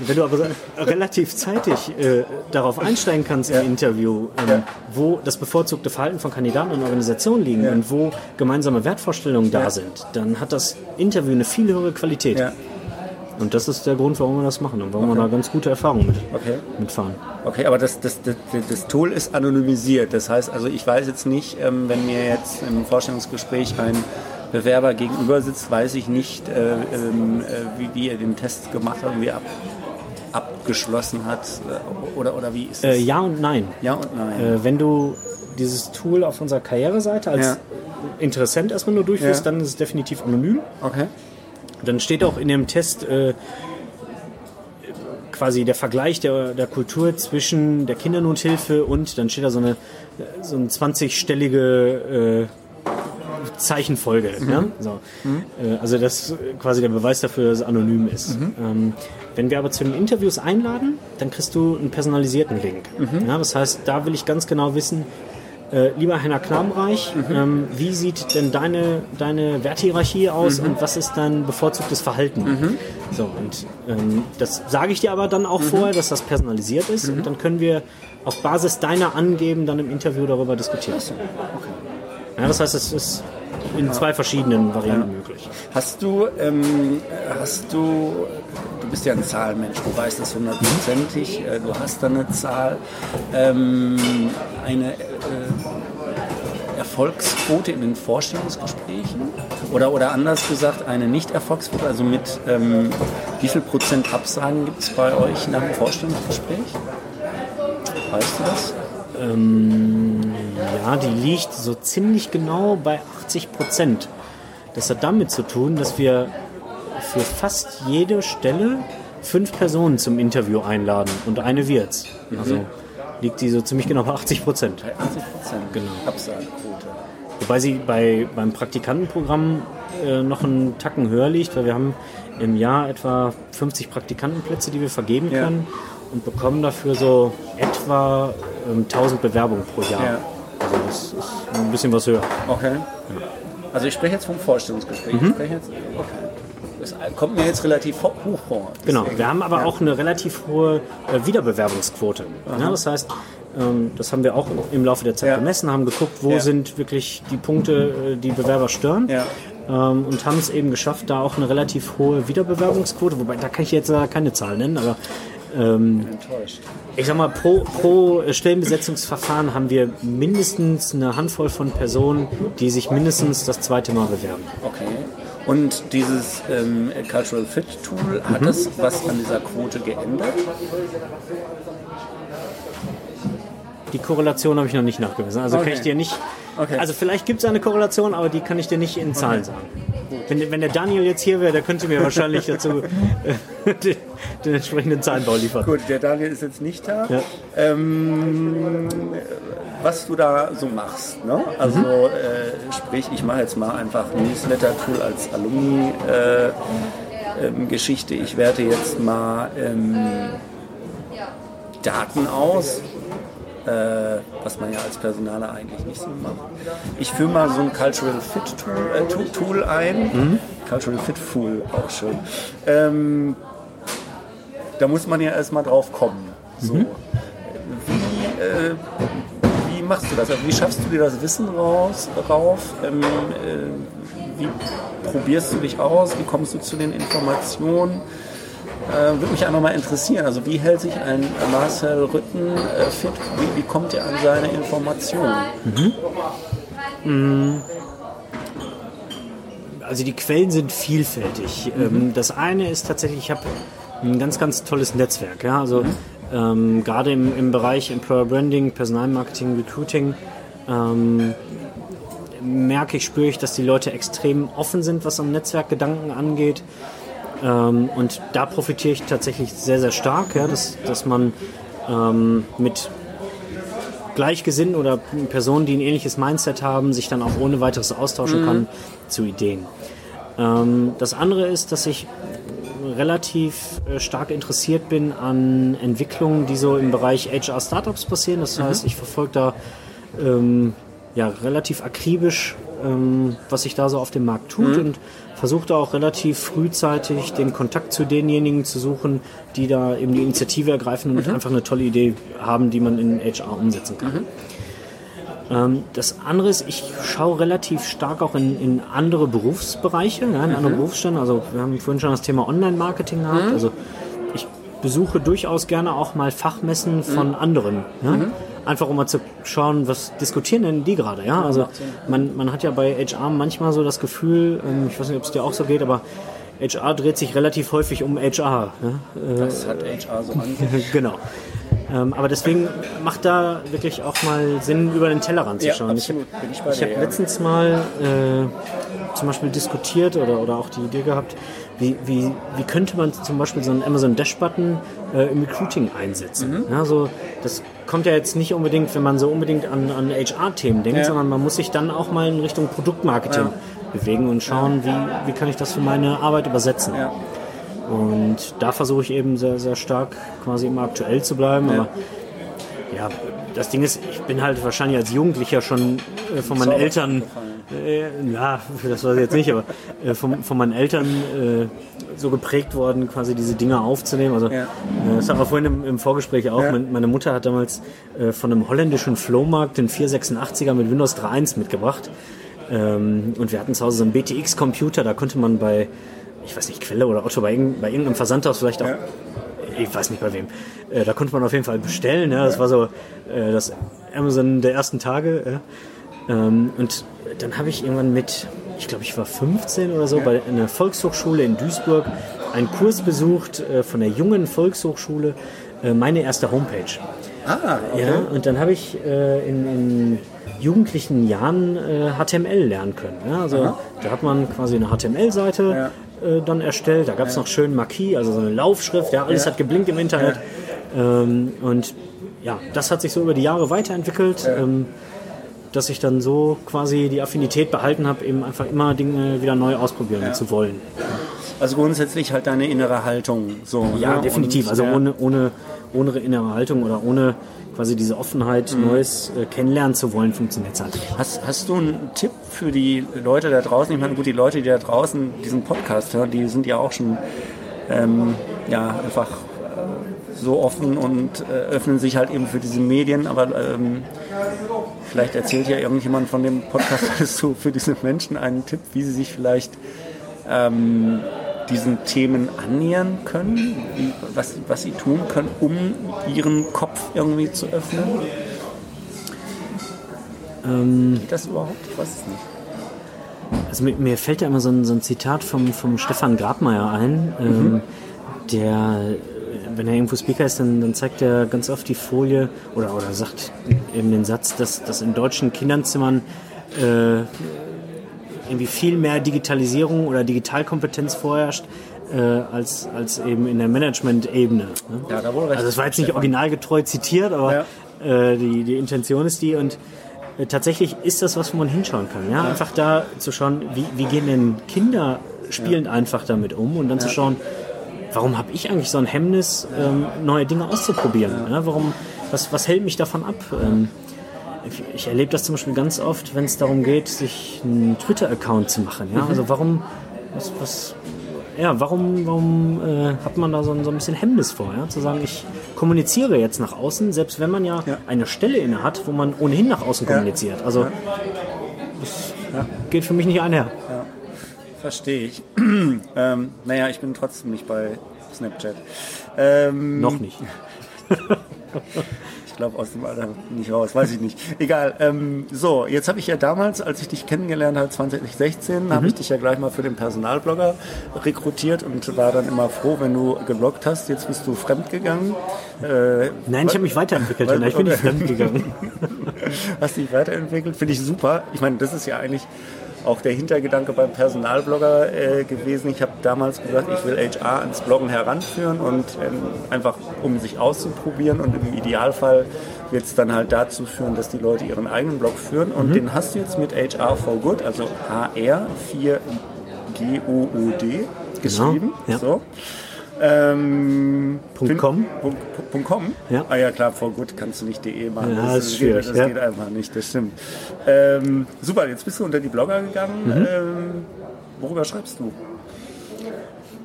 wenn du aber relativ zeitig äh, darauf einsteigen kannst ja. im Interview, ähm, ja. wo das bevorzugte Verhalten von Kandidaten und Organisationen liegen und wo gemeinsame Wertvorstellungen da sind, dann hat das Interview eine viel höhere Qualität. Und das ist der Grund, warum wir das machen und warum okay. wir da ganz gute Erfahrungen mit, okay. mitfahren. Okay, aber das, das, das, das, Tool ist anonymisiert. Das heißt also, ich weiß jetzt nicht, ähm, wenn mir jetzt im Vorstellungsgespräch ein Bewerber gegenüber sitzt, weiß ich nicht, äh, ähm, äh, wie, wie er den Test gemacht hat und wie er ab, abgeschlossen hat. Äh, oder, oder wie ist das? Äh, ja und nein. Ja und nein. Äh, wenn du dieses Tool auf unserer Karriereseite als ja. Interessent erstmal nur durchführst, ja. dann ist es definitiv anonym. Okay. Dann steht auch in dem Test äh, quasi der Vergleich der, der Kultur zwischen der Kindernothilfe und dann steht da so eine so eine 20-stellige äh, Zeichenfolge. Mhm. Ne? So. Mhm. Äh, also das ist quasi der Beweis dafür, dass es anonym ist. Mhm. Ähm, wenn wir aber zu den Interviews einladen, dann kriegst du einen personalisierten Link. Mhm. Ja, das heißt, da will ich ganz genau wissen, äh, lieber Henna Knabenreich, mhm. ähm, wie sieht denn deine, deine Werthierarchie aus mhm. und was ist dein bevorzugtes Verhalten? Mhm. So, und ähm, das sage ich dir aber dann auch mhm. vorher, dass das personalisiert ist und mhm. dann können wir auf Basis deiner Angeben dann im Interview darüber diskutieren. Okay. Ja, das heißt, es ist in zwei verschiedenen Varianten Ja. möglich. Hast du, ähm, hast du, du bist ja ein Zahlenmensch, du weißt das hundertprozentig, äh, du hast da eine Zahl, ähm, eine äh, Erfolgsquote in den Vorstellungsgesprächen? Oder, oder anders gesagt, eine Nicht-Erfolgsquote, also mit ähm, wie viel Prozent Absagen gibt es bei euch nach dem Vorstellungsgespräch? Weißt du das? Ja, die liegt so ziemlich genau bei 80 Prozent. Das hat damit zu tun, dass wir für fast jede Stelle fünf Personen zum Interview einladen und eine wird's. Also liegt die so ziemlich genau bei 80 Prozent. Bei 80 Prozent Genau. Absagequote. Wobei sie bei, beim Praktikantenprogramm äh, noch einen Tacken höher liegt, weil wir haben im Jahr etwa 50 Praktikantenplätze, die wir vergeben Ja. können und bekommen dafür so etwa ähm, 1000 Bewerbungen pro Jahr. Ja. Das ist ein bisschen was höher. Okay. Also ich spreche jetzt vom Vorstellungsgespräch. Ich spreche jetzt, okay. Das kommt mir jetzt relativ ho- hoch vor. Genau, Deswegen- wir haben aber ja. auch eine relativ hohe äh, Wiederbewerbungsquote. Ja, das heißt, ähm, das haben wir auch im Laufe der Zeit Ja. gemessen, haben geguckt, wo Ja. sind wirklich die Punkte, äh, die Bewerber stören. Ja. Ähm, und haben es eben geschafft, da auch eine relativ hohe Wiederbewerbungsquote, wobei da kann ich jetzt keine Zahl nennen, aber enttäuscht. ich sag mal, pro, pro Stellenbesetzungsverfahren haben wir mindestens eine Handvoll von Personen, die sich mindestens das zweite Mal bewerben. Okay. Und dieses ähm, Cultural Fit Tool, hat Mhm. das was an dieser Quote geändert? Die Korrelation habe ich noch nicht nachgewiesen. Also kann Okay. ich dir nicht. Okay. Also vielleicht gibt es eine Korrelation, aber die kann ich dir nicht in Zahlen sagen. Wenn, wenn der Daniel jetzt hier wäre, der könnte mir wahrscheinlich dazu *laughs* äh, den, den entsprechenden Zahlenbau liefern. Gut, der Daniel ist jetzt nicht da. Ja. Ähm, was du da so machst. Ne? Also Mhm. äh, sprich, ich mache jetzt mal einfach ein Newsletter-Tool als Alumni-Geschichte. Äh, ähm, Geschichte. ich werte jetzt mal ähm, Daten aus, äh, was man ja als Personaler eigentlich nicht so macht. Ich führe mal so ein Cultural Fit Tool, äh, Tool- ein. Cultural Fit Tool auch schon. Ähm, da muss man ja erstmal drauf kommen. So. Wie, äh, wie machst du das? Also wie schaffst du dir das Wissen raus, rauf? Ähm, äh, wie probierst du dich aus? Wie kommst du zu den Informationen? Äh, würde mich einfach mal interessieren. Also wie hält sich ein Marcel Rütten äh, fit? Wie, wie kommt er an seine Informationen? Also die Quellen sind vielfältig. Ähm, Das eine ist tatsächlich, ich habe ein ganz, ganz tolles Netzwerk. Ja? Also ähm, gerade im, im Bereich Employer Branding, Personalmarketing, Recruiting ähm, merke ich, spüre ich, dass die Leute extrem offen sind, was am Netzwerkgedanken angeht. Ähm, und da profitiere ich tatsächlich sehr, sehr stark, ja? dass, dass man ähm, mit Gleichgesinnten oder Personen, die ein ähnliches Mindset haben, sich dann auch ohne weiteres austauschen kann zu Ideen. Ähm, das andere ist, dass ich relativ äh, stark interessiert bin an Entwicklungen, die so im Bereich HR Startups passieren. Das heißt, ich verfolge da ähm, ja, relativ akribisch, ähm, was sich da so auf dem Markt tut und versuche da auch relativ frühzeitig den Kontakt zu denjenigen zu suchen, die da eben die Initiative ergreifen und einfach eine tolle Idee haben, die man in HR umsetzen kann. Ähm, das andere ist, ich schaue relativ stark auch in, in andere Berufsbereiche, ja, in andere Berufsstände. Also wir haben vorhin schon das Thema Online-Marketing gehabt. Also ich besuche durchaus gerne auch mal Fachmessen von anderen. Ja? Einfach um mal zu schauen, was diskutieren denn die gerade. Ja? Also man, man hat ja bei HR manchmal so das Gefühl, ähm, ich weiß nicht, ob es dir auch so geht, aber HR dreht sich relativ häufig um HR. Ja? Das hat HR so an sich. *laughs* genau. Ähm, aber deswegen macht da wirklich auch mal Sinn, über den Tellerrand zu Ja, schauen. absolut. Ich Bin ich habe ich dir, hab ja. letztens mal äh, zum Beispiel diskutiert oder, oder auch die Idee gehabt, wie, wie, wie könnte man zum Beispiel so einen Amazon Dash-Button äh, im Recruiting einsetzen. Mhm. Ja, so, das kommt ja jetzt nicht unbedingt, wenn man so unbedingt an, an HR-Themen denkt, Ja. sondern man muss sich dann auch mal in Richtung Produktmarketing bewegen und schauen, wie, wie kann ich das für meine Arbeit übersetzen. Ja. Und da versuche ich eben sehr, sehr stark quasi immer aktuell zu bleiben. Aber ja, das Ding ist, ich bin halt wahrscheinlich als Jugendlicher schon äh, von meinen Eltern Äh, ja, das weiß ich jetzt nicht, aber äh, von, von meinen Eltern äh, so geprägt worden, quasi diese Dinge aufzunehmen. Also, ja. äh, das haben wir vorhin im, im Vorgespräch auch. Ja. Meine Mutter hat damals äh, von einem holländischen Flohmarkt den 486er mit Windows 3.1 mitgebracht. Ähm, und wir hatten zu Hause so einen BTX-Computer, da konnte man bei, ich weiß nicht, Quelle oder Otto, bei, bei irgendeinem Versandhaus vielleicht auch, ja. ich weiß nicht bei wem, äh, da konnte man auf jeden Fall bestellen. Ja. Das war so das Amazon der ersten Tage. Ähm, und dann habe ich irgendwann mit, ich glaube, ich war 15 oder so, bei einer Volkshochschule in Duisburg einen Kurs besucht äh, von der jungen Volkshochschule, äh, meine erste Homepage. Ah, okay. Ja, und dann habe ich äh, in, in jugendlichen Jahren äh, HTML lernen können. Ja? Also Aha. da hat man quasi eine HTML-Seite ja. äh, dann erstellt. Da gab es ja. noch schön Marquis, also so eine Laufschrift. Ja, alles hat geblinkt im Internet. Ähm, und ja, das hat sich so über die Jahre weiterentwickelt. Ähm, dass ich dann so quasi die Affinität behalten habe, eben einfach immer Dinge wieder neu ausprobieren zu wollen. Also grundsätzlich halt deine innere Haltung so. Ja, ne? definitiv. Und, also ohne, ohne, ohne innere Haltung oder ohne quasi diese Offenheit, mhm. Neues äh, kennenlernen zu wollen, funktioniert es halt. Hast, hast du einen Tipp für die Leute da draußen? Ich meine, gut, die Leute, die da draußen diesen Podcast hören, die sind ja auch schon ähm, ja, einfach so offen und äh, öffnen sich halt eben für diese Medien, aber ähm, vielleicht erzählt ja irgendjemand von dem Podcast, *laughs* du für diese Menschen einen Tipp, wie sie sich vielleicht ähm, diesen Themen annähern können, wie, was, was sie tun können, um ihren Kopf irgendwie zu öffnen? Ähm, Geht das überhaupt? Ich weiß es nicht. Also mir, mir fällt ja immer so ein, so ein, Zitat vom, vom Stefan Grabmeier ein, ähm, mhm. der, wenn er irgendwo Speaker ist, dann, dann, zeigt er ganz oft die Folie oder, oder sagt eben den Satz, dass, dass in deutschen Kinderzimmern äh, irgendwie viel mehr Digitalisierung oder Digitalkompetenz vorherrscht, äh, als, als eben in der Management-Ebene. Ne? Ja, da wohl recht. Also es war jetzt nicht originalgetreu zitiert, aber ja. äh, die, die Intention ist die und äh, tatsächlich ist das was, wo man hinschauen kann. Ja? ja. Einfach da zu schauen, wie, wie gehen denn Kinder spielend ja. einfach damit um und dann zu schauen, warum habe ich eigentlich so ein Hemmnis, ähm, neue Dinge auszuprobieren? Ja. Warum, was, was hält mich davon ab? Ähm, ich erlebe das zum Beispiel ganz oft, wenn es darum geht, sich einen Twitter-Account zu machen. Ja? Mhm. Also warum, was, was, ja, warum, warum äh, hat man da so ein, so ein bisschen Hemmnis vor, ja? zu sagen, ich kommuniziere jetzt nach außen, selbst wenn man ja, ja. eine Stelle inne hat, wo man ohnehin nach außen kommuniziert. Also das geht für mich nicht einher. Verstehe ich. *clears throat* ähm, naja, ich bin trotzdem nicht bei Snapchat. Ähm, Noch nicht. *laughs* Ich glaube aus dem Alter nicht raus, weiß ich nicht. Egal. Ähm, so, jetzt habe ich ja damals, als ich dich kennengelernt habe, 2016, mhm. habe ich dich ja gleich mal für den Personalblogger rekrutiert und war dann immer froh, wenn du gebloggt hast. Jetzt bist du fremdgegangen. Äh, Nein, ich habe mich weiterentwickelt. Weil, ich bin nicht *laughs* fremdgegangen. hast dich weiterentwickelt, finde ich super. Ich meine, das ist ja eigentlich auch der Hintergedanke beim Personalblogger äh, gewesen. Ich habe damals gesagt, ich will HR ans Bloggen heranführen und ähm, einfach um sich auszuprobieren und im Idealfall wird es dann halt dazu führen, dass die Leute ihren eigenen Blog führen und mhm. den hast du jetzt mit HR for Good, also HR 4 G O O D geschrieben. Genau, ja. so. Ähm, Punkt .com? Punkt, .com? Ja. Ah ja, klar, vor gut kannst du nicht de machen. Ja, das, ist schwierig. Das ja. geht einfach nicht, das stimmt. Ähm, super, jetzt bist du unter die Blogger gegangen. Mhm. Ähm, worüber schreibst du?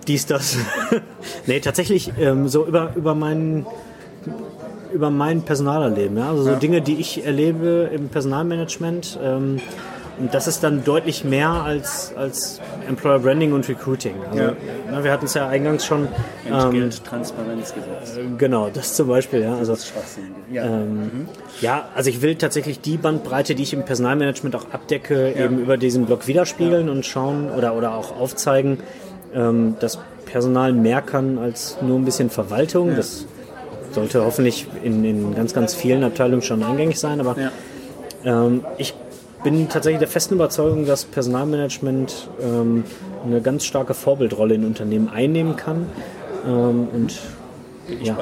Dies, das. *laughs* nee, tatsächlich ähm, so über, über meinen über mein Personalerleben. Ja? Also so ja. Dinge, die ich erlebe im Personalmanagement. Ähm, und das ist dann deutlich mehr als, als Employer Branding und Recruiting. Also, ja. na, wir hatten es ja eingangs schon. Ähm, genau, das zum Beispiel. Ja, also, das ja. Ähm, mhm. ja, also ich will tatsächlich die Bandbreite, die ich im Personalmanagement auch abdecke, ja. eben über diesen Blog widerspiegeln und schauen oder, oder auch aufzeigen, ähm, dass Personal mehr kann als nur ein bisschen Verwaltung. Das sollte hoffentlich in, in ganz, ganz vielen Abteilungen schon eingängig sein, aber ähm, ich bin tatsächlich der festen Überzeugung, dass Personalmanagement ähm, eine ganz starke Vorbildrolle in Unternehmen einnehmen kann. Ähm, und ja,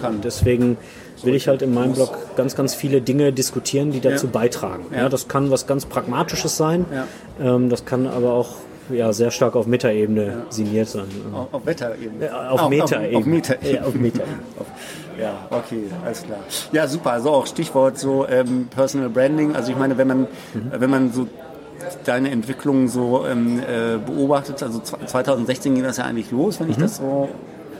kann. deswegen will ich halt in meinem Blog ganz, ganz viele Dinge diskutieren, die dazu ja. beitragen. Ja. das kann was ganz Pragmatisches sein, ja. ähm, das kann aber auch ja, sehr stark auf Metaebene ja. signiert sein. Auf, auf Metaebene? Ja, auf, auf Metaebene. Auf, Metaebene. Ja, auf Metaebene. *laughs* ja, okay, alles klar. Ja, super. Also auch Stichwort so ähm, Personal Branding. Also ich meine, wenn man, mhm. wenn man so deine Entwicklung so ähm, äh, beobachtet? Also 2016 ging das ja eigentlich los, wenn ich das so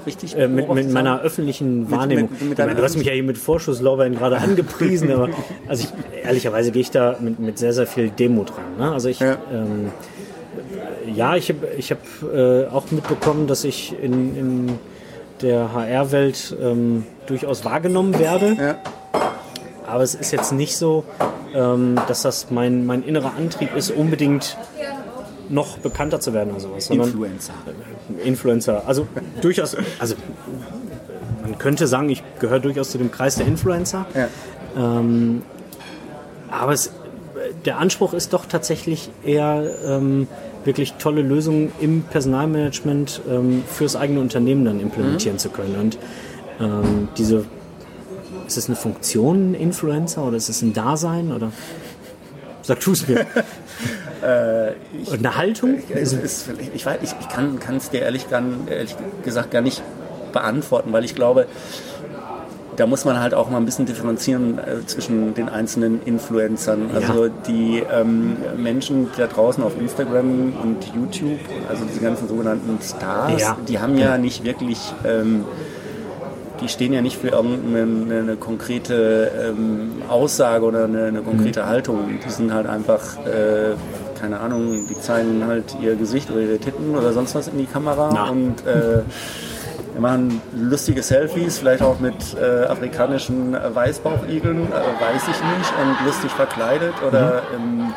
richtig Äh, mit, mit meiner öffentlichen Wahrnehmung. mit- mit meine, du hast mich ja hier mit Vorschusslorbeeren gerade *laughs* angepriesen, aber also ich, ehrlicherweise gehe ich da mit, mit sehr, sehr viel Demut ran. Ne? Also ich, Ja. ähm, ja, ich habe ich hab, äh, auch mitbekommen, dass ich in, in der HR-Welt ähm, durchaus wahrgenommen werde. Ja. Aber es ist jetzt nicht so, ähm, dass das mein, mein innerer Antrieb ist, unbedingt noch bekannter zu werden oder sowas. Sondern Influencer. Influencer. Also durchaus, also man könnte sagen, ich gehöre durchaus zu dem Kreis der Influencer. Ja. Ähm, aber es, der Anspruch ist doch tatsächlich eher ähm, wirklich tolle Lösungen im Personalmanagement ähm, fürs eigene Unternehmen dann implementieren zu können. Und ähm, diese, ist es eine Funktion, ein Influencer, oder ist es ein Dasein? Oder sag du es mir. *laughs* Und eine Haltung? Es ist, ich ich, ich kann es dir ehrlich, ehrlich gesagt gar nicht beantworten, weil ich glaube, da muss man halt auch mal ein bisschen differenzieren äh, zwischen den einzelnen Influencern. Also die ähm, Menschen da draußen auf Instagram und YouTube, also diese ganzen sogenannten Stars, Ja. die haben ja nicht wirklich, ähm, die stehen ja nicht für irgendeine eine konkrete ähm, Aussage oder eine, eine konkrete Haltung. Die sind halt einfach, äh, keine Ahnung, die zeigen halt ihr Gesicht oder ihre Titten oder sonst was in die Kamera Na. und äh, *laughs* wir machen lustige Selfies, vielleicht auch mit äh, afrikanischen Weißbauchigeln, äh, weiß ich nicht, und lustig verkleidet oder ähm,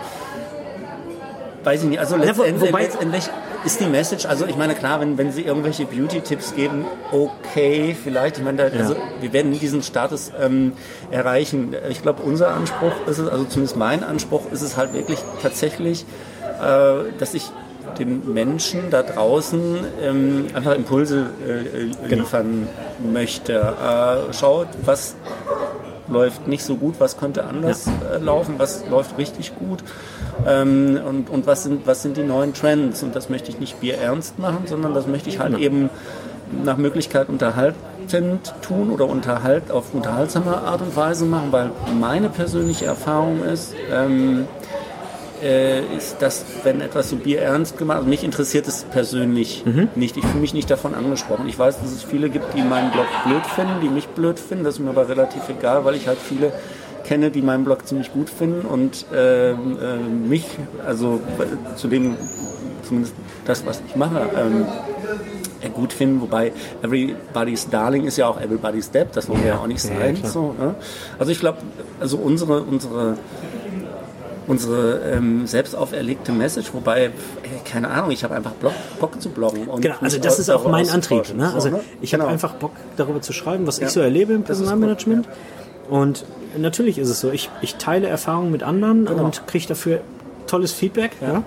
weiß ich nicht. Also letztendlich, wobei- letztendlich ist die Message, also ich meine klar, wenn, wenn sie irgendwelche Beauty-Tipps geben, okay, vielleicht, ich meine, da, also wir werden diesen Status ähm, erreichen. Ich glaube, unser Anspruch ist es, also zumindest mein Anspruch ist es halt wirklich tatsächlich, äh, dass ich den Menschen da draußen ähm, einfach Impulse äh, liefern möchte. Äh, schaut, was läuft nicht so gut, was könnte anders äh, laufen, was läuft richtig gut ähm, und, und was, sind, was sind die neuen Trends. Und das möchte ich nicht bierernst machen, sondern das möchte ich halt eben nach Möglichkeit unterhaltend tun oder unterhalt, auf unterhaltsame Art und Weise machen, weil meine persönliche Erfahrung ist, ähm, äh, ist, dass wenn etwas so bierernst gemacht also mich interessiert es persönlich nicht. Ich fühle mich nicht davon angesprochen. Ich weiß, dass es viele gibt, die meinen Blog blöd finden, die mich blöd finden. Das ist mir aber relativ egal, weil ich halt viele kenne, die meinen Blog ziemlich gut finden und ähm, äh, mich, also äh, zu dem, zumindest das, was ich mache, ähm, äh, gut finden, wobei Everybody's Darling ist ja auch Everybody's Depp, das wollen wir ja auch nicht Ja, sein. klar. so, ne? Also ich glaube, also unsere, unsere unsere ähm, selbst auferlegte Message, wobei, äh, keine Ahnung, ich habe einfach Bock, Bock zu bloggen. Genau, also das ist auch mein Antrieb. Ne? So, Also ne? ich habe Genau. einfach Bock darüber zu schreiben, was Ja. ich so erlebe im ist gut, Personalmanagement. Und natürlich ist es so, ich, ich teile Erfahrungen mit anderen Genau. und kriege dafür tolles Feedback. Ja.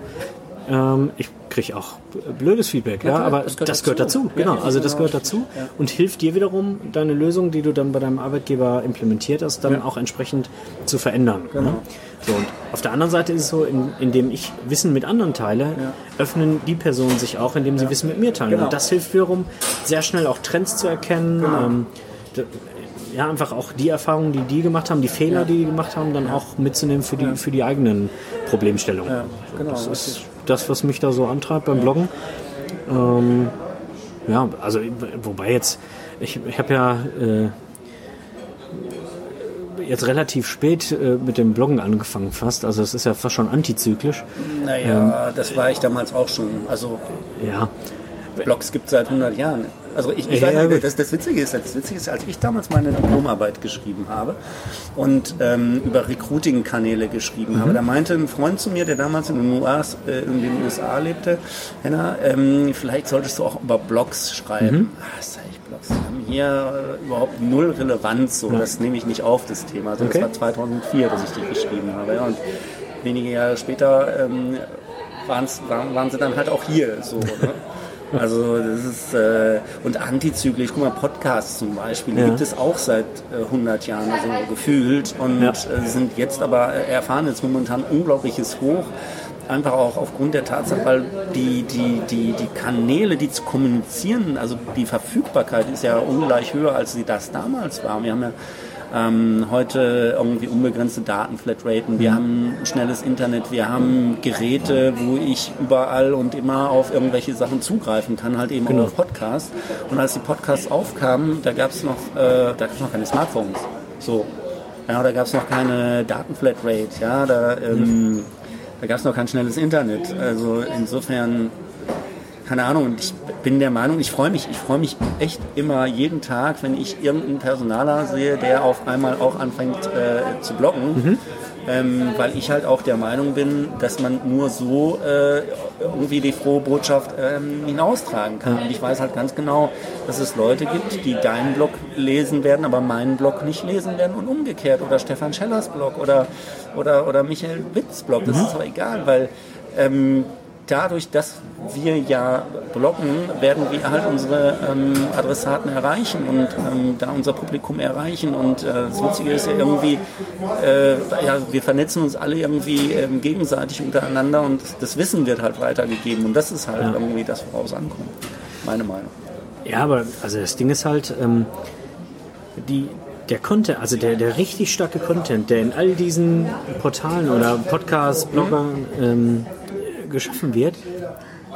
Ähm, ich kriege auch blödes Feedback, ja, klar, aber das das gehört gehört, dazu. dazu. Genau, Ja, also das genau. gehört dazu und hilft dir wiederum, deine Lösung, die du dann bei deinem Arbeitgeber implementiert hast, dann Ja. auch entsprechend zu verändern. Genau. Ne? So, und auf der anderen Seite ist es so, in, indem ich Wissen mit anderen teile, öffnen die Personen sich auch, indem sie Wissen mit mir teilen. Genau. Und das hilft wiederum, sehr schnell auch Trends zu erkennen. Genau. Ähm, ja, einfach auch die Erfahrungen, die die gemacht haben, die Fehler, die die gemacht haben, dann auch mitzunehmen für die, für die eigenen Problemstellungen. Ja, genau, das ist das, was mich da so antreibt beim Bloggen. Ähm, ja, also wobei jetzt, ich, ich habe ja äh, jetzt relativ spät äh, mit dem Bloggen angefangen fast, also es ist ja fast schon antizyklisch. Naja, das war ich damals auch schon. Also Ja, Blogs gibt es seit 100 Jahren. Also ich, ich Ja, weiß ja, das, das Witzige ist, das Witzige ist, als ich damals meine Diplomarbeit geschrieben habe und ähm, über Recruiting-Kanäle geschrieben Mhm. habe, da meinte ein Freund zu mir, der damals in den, US, äh, in den USA lebte, Henna, ähm, vielleicht solltest du auch über Blogs schreiben. Mhm. Ah, sag Blogs haben hier äh, überhaupt null Relevanz, so das nehme ich nicht auf, das Thema. Also Okay. Das war 2004, dass ich die geschrieben habe. Ja, und wenige Jahre später ähm, waren, waren sie dann halt auch hier. So, ne? *laughs* Also das ist äh, und antizyklisch, guck mal, Podcasts zum Beispiel, die Ja. gibt es auch seit äh, 100 Jahren also gefühlt und Ja. äh, sind jetzt aber äh, erfahren jetzt momentan unglaubliches Hoch. Einfach auch aufgrund der Tatsache, weil die, die, die, die Kanäle, die zu kommunizieren, also die Verfügbarkeit ist ja ungleich höher, als sie das damals war. Wir haben ja ähm, heute irgendwie unbegrenzte Datenflatraten, wir haben schnelles Internet, wir haben Geräte, wo ich überall und immer auf irgendwelche Sachen zugreifen kann, halt eben genau. auch auf Podcasts. Und als die Podcasts aufkamen, da gab es noch, äh, da noch keine Smartphones. So. Ja, da gab es noch keine Datenflatrate, ja, da, ähm, da gab es noch kein schnelles Internet. Also insofern keine Ahnung, und ich bin der Meinung, ich freue mich, ich freue mich echt immer jeden Tag, wenn ich irgendeinen Personaler sehe, der auf einmal auch anfängt äh, zu blocken. Mhm. Ähm, weil ich halt auch der Meinung bin, dass man nur so äh, irgendwie die frohe Botschaft ähm, hinaustragen kann. Und ich weiß halt ganz genau, dass es Leute gibt, die deinen Blog lesen werden, aber meinen Blog nicht lesen werden und umgekehrt. Oder Stefan Schellers Blog oder, oder, oder Michael Witz Blog. Das mhm. ist aber egal, weil ähm, dadurch, dass wir ja bloggen, werden wir halt unsere ähm, Adressaten erreichen und ähm, da unser Publikum erreichen. Und äh, das Witzige ist ja irgendwie, äh, ja, wir vernetzen uns alle irgendwie ähm, gegenseitig untereinander und das Wissen wird halt weitergegeben. Und das ist halt ja. irgendwie das, woraus ankommt. Meine Meinung. Ja, aber also das Ding ist halt, ähm, die, der Content, also der, der richtig starke Content, der in all diesen Portalen oder Podcasts, Bloggern ähm, geschaffen wird,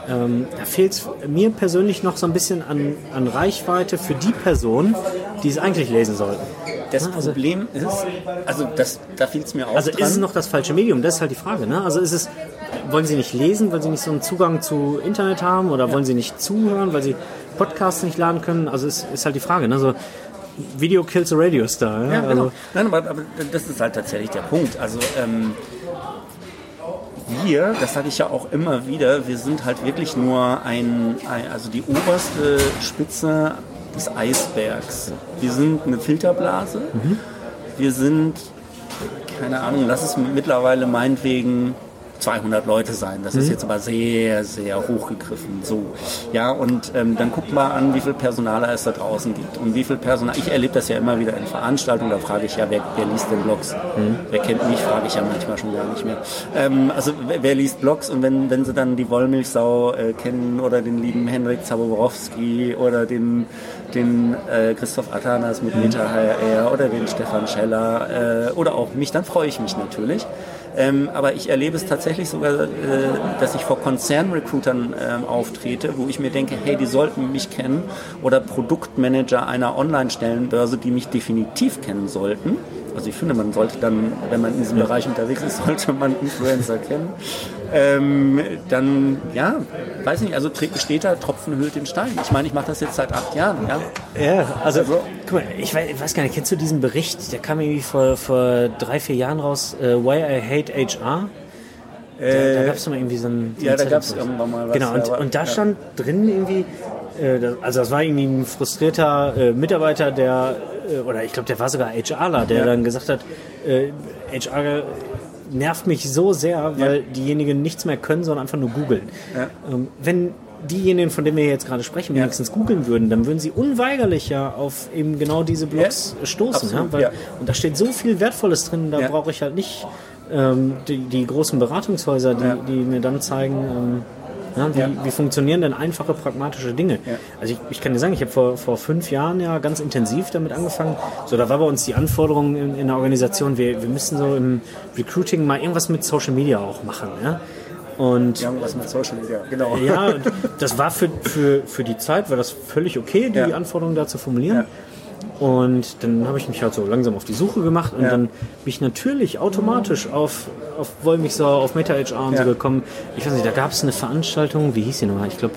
ähm, da fehlt es mir persönlich noch so ein bisschen an, an Reichweite für die Personen, die es eigentlich lesen sollten. Das also, Problem ist, also das, da fehlt es mir auch. Also dran. ist es noch das falsche Medium? Das ist halt die Frage. Ne? Also ist es, wollen Sie nicht lesen, weil Sie nicht so einen Zugang zu Internet haben oder ja. wollen Sie nicht zuhören, weil Sie Podcasts nicht laden können? Also ist, ist halt die Frage. Ne? Also, Video kills a Radio Star. Ja, ja genau. Also, Nein, aber, aber, das ist halt tatsächlich der Punkt. Also ähm, wir, das sage ich ja auch immer wieder, wir sind halt wirklich nur ein, ein, also die oberste Spitze des Eisbergs. Wir sind eine Filterblase. Mhm. Wir sind, keine Ahnung, lass es mittlerweile meinetwegen 200 Leute sein. Das mhm. ist jetzt aber sehr, sehr hochgegriffen. So, ja, und ähm, dann guckt mal an, wie viel Personaler es da draußen gibt und wie viel Personal. Ich erlebe das ja immer wieder in Veranstaltungen. Da frage ich ja, wer, wer liest denn Blogs? Mhm. Wer kennt mich? Frage ich ja manchmal schon gar nicht mehr. Ähm, also wer, wer, liest Blogs? Und wenn, wenn sie dann die Wollmilchsau äh, kennen oder den lieben Henrik Zaborowski oder den den äh, Christoph Atanas mit Meta HR oder den Stefan Scheller äh, oder auch mich, dann freue ich mich natürlich. Ähm, aber ich erlebe es tatsächlich sogar, äh, dass ich vor Konzernrecruitern äh, auftrete, wo ich mir denke, hey, die sollten mich kennen oder Produktmanager einer Online-Stellenbörse, die mich definitiv kennen sollten. Also ich finde, man sollte dann, wenn man in diesem Bereich unterwegs ist, *laughs* sollte man Influencer kennen. Ähm, dann, ja, weiß nicht, also steht da, Tropfen hüllt den Stein. Ich meine, ich mache das jetzt seit acht Jahren. Ja, ja also, also guck mal, ich weiß, ich weiß, gar nicht, kennst du diesen Bericht? Der kam irgendwie vor, vor drei, vier Jahren raus, uh, Why I Hate HR. Da, da äh, gab es mal irgendwie so ein. So ja, da gab es irgendwann mal was. Genau, und, aber, und da ja. stand drin irgendwie, äh, also das war irgendwie ein frustrierter Mitarbeiter, der, oder ich glaube, der war sogar HRler, der ja. dann gesagt hat, HR nervt mich so sehr, weil ja. diejenigen nichts mehr können, sondern einfach nur googeln. Ja. Ähm, wenn diejenigen, von denen wir jetzt gerade sprechen, wenigstens googeln würden, dann würden sie unweigerlich ja auf eben genau diese Blogs stoßen. Absolut, weil, und da steht so viel Wertvolles drin, da brauche ich halt nicht ähm, die, die, großen Beratungshäuser, die, die mir dann zeigen, ähm, ja, wie, ja. wie, funktionieren denn einfache, pragmatische Dinge? Ja. Also ich, ich, kann dir sagen, ich habe vor, vor fünf Jahren ja ganz intensiv damit angefangen. So, da war bei uns die Anforderung in, in der Organisation, wir, wir müssen so im Recruiting mal irgendwas mit Social Media auch machen. Ja? Und ja, was mit Social Media, genau. Ja, das war für, für, für die Zeit, war das völlig okay, die ja. Anforderungen da zu formulieren. Ja. Und dann habe ich mich halt so langsam auf die Suche gemacht und ja. dann bin ich natürlich automatisch auf, auf Wollmilchsau, auf Meta HR und ja. so gekommen. Ich weiß nicht, da gab es eine Veranstaltung, wie hieß die nochmal? Ich glaube,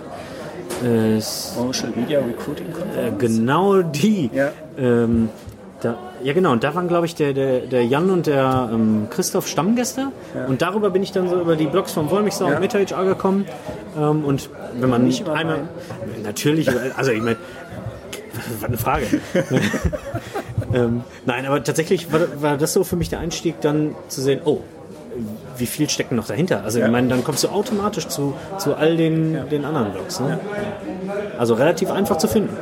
äh, Social Media Recruiting Conference. Äh, genau die. Ja. Ähm, da, ja genau, und da waren glaube ich der, der, der Jan und der ähm, Christoph Stammgäste ja. und darüber bin ich dann so über die Blogs von Wollmilchsau ja. und Meta HR gekommen ähm, und wenn man nicht einmal, natürlich, also ich meine, war *laughs* eine Frage. *laughs* ähm, nein, aber tatsächlich war, war, das so für mich der Einstieg, dann zu sehen, oh, wie viel steckt noch dahinter? Also ja. ich meine, dann kommst du automatisch zu, zu all den, ja. den anderen Blogs. Ne? Also relativ einfach zu finden.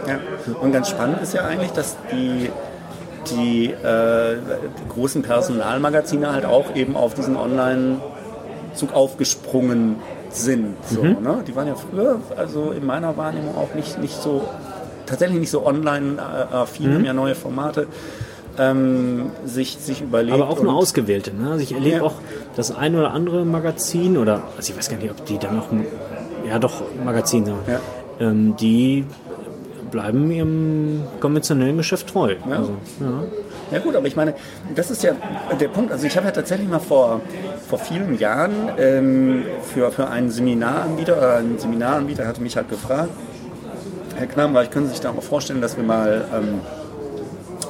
Und ganz spannend ist ja eigentlich, dass die die, äh, die großen Personalmagazine halt auch eben auf diesen Online-Zug aufgesprungen sind. So, mhm. ne? Die waren ja früher, also in meiner Wahrnehmung auch nicht, nicht so tatsächlich nicht so online affin, äh, mhm. haben ja neue Formate ähm, sich, sich überlegt. Aber auch nur ausgewählte. Ne? Also ich erlebe Ja. auch das ein oder andere Magazin oder also ich weiß gar nicht, ob die dann noch ja doch Magazin sind. Ja. Ähm, die bleiben ihrem konventionellen Geschäft treu. Ja. Also, ja. Ja gut, aber ich meine, das ist ja der Punkt. Also ich habe ja tatsächlich mal vor, vor vielen Jahren ähm, für, für einen Seminaranbieter, oder ein Seminaranbieter hatte mich halt gefragt, Herr Knabenreich, können Sie sich da auch vorstellen, dass wir mal ähm,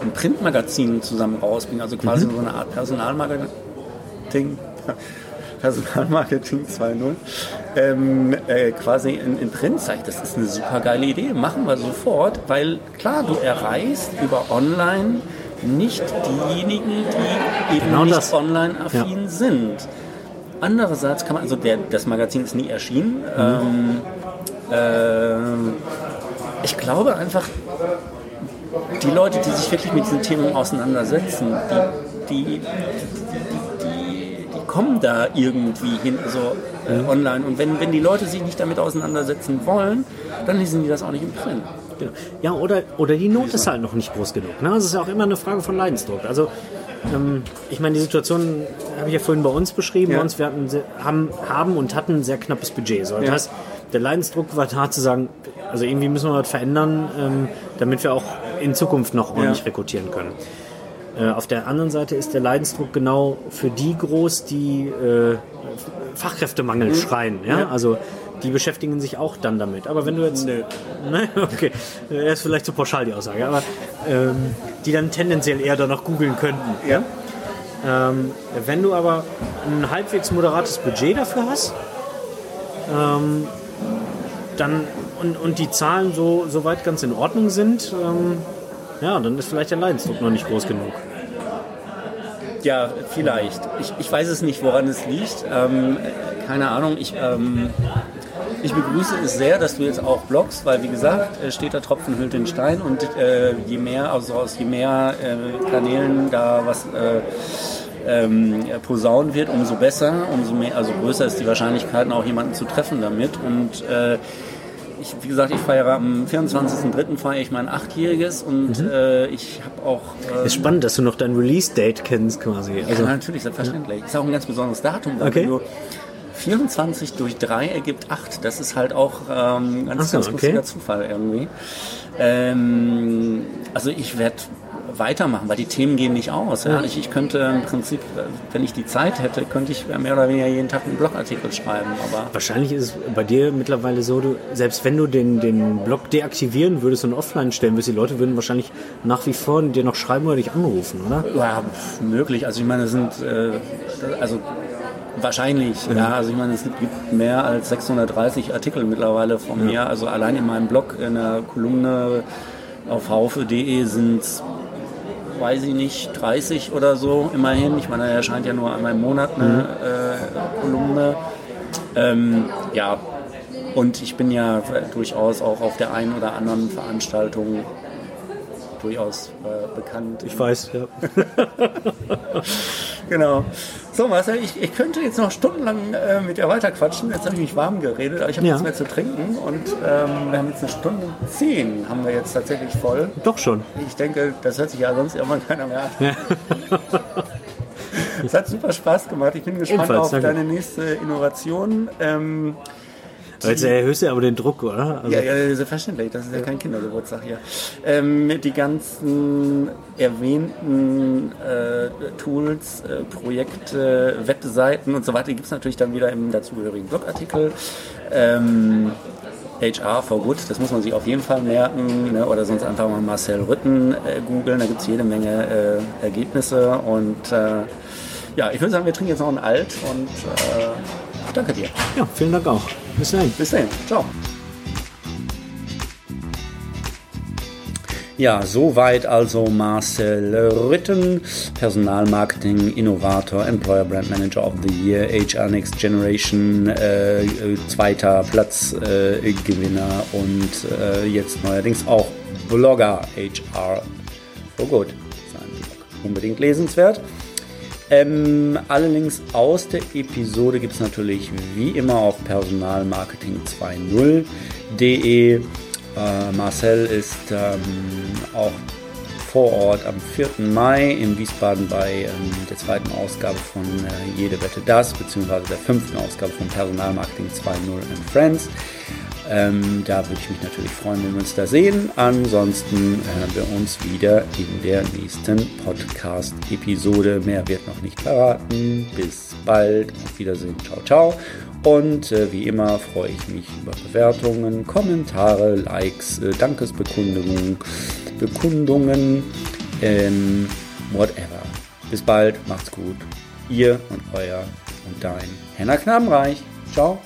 ein Printmagazin zusammen rausbringen, also quasi so eine Art Personalmarketing. *laughs* Personalmarketing 2.0 ähm, äh, quasi in, in Print zeigt. Das ist eine super geile Idee. Machen wir sofort, weil klar, du erreichst über online nicht diejenigen, die eben Genau nicht das. online-affin sind. Andererseits kann man, also der, das Magazin ist nie erschienen. Ähm, ähm, ich glaube einfach, die Leute, die sich wirklich mit diesen Themen auseinandersetzen, die, die, die, die, kommen da irgendwie hin, also äh, online. Und wenn, wenn die Leute sich nicht damit auseinandersetzen wollen, dann lesen die das auch nicht im Print. Genau. Ja, oder, oder die Not ist halt noch nicht groß genug. Ne? Das ist ja auch immer eine Frage von Leidensdruck. Also, ähm, ich meine, die Situation habe ich ja vorhin bei uns beschrieben. Ja. Bei uns, wir hatten, haben, haben und hatten ein sehr knappes Budget. So. Das Ja. heißt, der Leidensdruck war da zu sagen, also irgendwie müssen wir was verändern, ähm, damit wir auch in Zukunft noch ordentlich Ja. rekrutieren können. Äh, auf der anderen Seite ist der Leidensdruck genau für die groß, die äh, Fachkräftemangel schreien. Ja? Mhm. Ja. Also die beschäftigen sich auch dann damit. Aber wenn du jetzt... Nö. Ne? *laughs* Okay, er ist vielleicht zu pauschal die Aussage, aber ähm, die dann tendenziell eher danach googeln könnten. Ja? Ähm, wenn du aber ein halbwegs moderates Budget dafür hast, ähm, dann und, und die Zahlen so, so weit ganz in Ordnung sind, ähm, ja, dann ist vielleicht der Leidensdruck noch nicht groß genug. Ja, vielleicht. Ich, ich weiß es nicht, woran es liegt. Ähm, keine Ahnung. Ich, ähm, ich begrüße es sehr, dass du jetzt auch bloggst, weil wie gesagt, äh, steht der Tropfen hüllt den Stein und äh, je mehr, also aus je mehr äh, Kanälen da was äh, ähm, posaunen wird, umso besser, umso mehr, also größer ist die Wahrscheinlichkeit, auch jemanden zu treffen damit. Und äh, ich, wie gesagt, ich feiere am 24.03. feiere ich mein Achtjähriges und äh, ich habe auch äh, Ist spannend, dass du noch dein Release-Date kennst quasi. ja, Also, natürlich, selbstverständlich. Ist auch ein ganz besonderes Datum. weil Okay. wenn du 24 durch 3 ergibt 8. Das ist halt auch ähm, ganz, so, ganz okay. lustiger Zufall irgendwie. Ähm, also ich werde weitermachen, weil die Themen gehen nicht aus. Ja. Ich, ich könnte im Prinzip, wenn ich die Zeit hätte, könnte ich mehr oder weniger jeden Tag einen Blogartikel schreiben. Aber Wahrscheinlich ist es bei dir mittlerweile so, du, selbst wenn du den, den Blog deaktivieren würdest und offline stellen würdest, die Leute würden wahrscheinlich nach wie vor dir noch schreiben oder dich anrufen, oder? Ja, möglich. Also ich meine, es sind äh, also wahrscheinlich, ja. Also ich meine, es gibt mehr als 630 Artikel mittlerweile von mir. Also allein in meinem Blog in der Kolumne auf haufe.de sind weiß ich nicht, 30 oder so immerhin. Ich meine, er erscheint ja nur einmal im Monat eine äh, Kolumne. Ähm, ja, und ich bin ja durchaus auch auf der einen oder anderen Veranstaltung durchaus äh, bekannt. Ich weiß, ja. *laughs* Genau. So, Marcel, ich, ich könnte jetzt noch stundenlang äh, mit dir weiterquatschen. Jetzt habe ich mich warm geredet, aber ich habe Ja. nichts mehr zu trinken. Und ähm, wir haben jetzt eine Stunde zehn, haben wir jetzt tatsächlich voll. Doch schon. Ich denke, das hört sich ja sonst irgendwann keiner mehr an. *laughs* Es hat super Spaß gemacht. Ich bin gespannt Ebenfalls, auf danke. deine nächste Innovation. Ähm, Jetzt erhöhst du aber den Druck, oder? Also, ja, ja, selbstverständlich. Das ist ja kein Kindergeburtstag hier. Ähm, die ganzen erwähnten äh, Tools, äh, Projekte, Webseiten und so weiter gibt es natürlich dann wieder im dazugehörigen Blogartikel. Ähm, HR for Good, das muss man sich auf jeden Fall merken. Ne? Oder sonst einfach mal Marcel Rütten äh, googeln, da gibt es jede Menge äh, Ergebnisse. Und äh, ja, ich würde sagen, wir trinken jetzt noch ein Alt und äh, danke dir. ja, vielen Dank auch. Bis dahin. Bis dahin. Ciao. Ja, soweit also Marcel Rütten, Personalmarketing, Innovator, Employer Brand Manager of the Year, HR Next Generation, äh, zweiter Platz äh, Gewinner und äh, jetzt neuerdings auch Blogger HR for Good. Sein Blog. Unbedingt lesenswert. Ähm, alle Links aus der Episode gibt es natürlich wie immer auf personalmarketing20.de. Äh, Marcel ist ähm, auch vor Ort am 4. Mai in Wiesbaden bei ähm, der zweiten Ausgabe von äh, Jede Wette Das, beziehungsweise der fünften Ausgabe von Personalmarketing 2.0 and Friends. Ähm, da würde ich mich natürlich freuen, wenn wir uns da sehen. Ansonsten hören wir uns wieder in der nächsten Podcast-Episode. Mehr wird noch nicht verraten. Bis bald. Auf Wiedersehen. Ciao, ciao. Und äh, wie immer freue ich mich über Bewertungen, Kommentare, Likes, äh, Dankesbekundungen, Bekundungen, ähm, whatever. Bis bald, macht's gut. Ihr und euer und dein Henna Knabenreich. Ciao.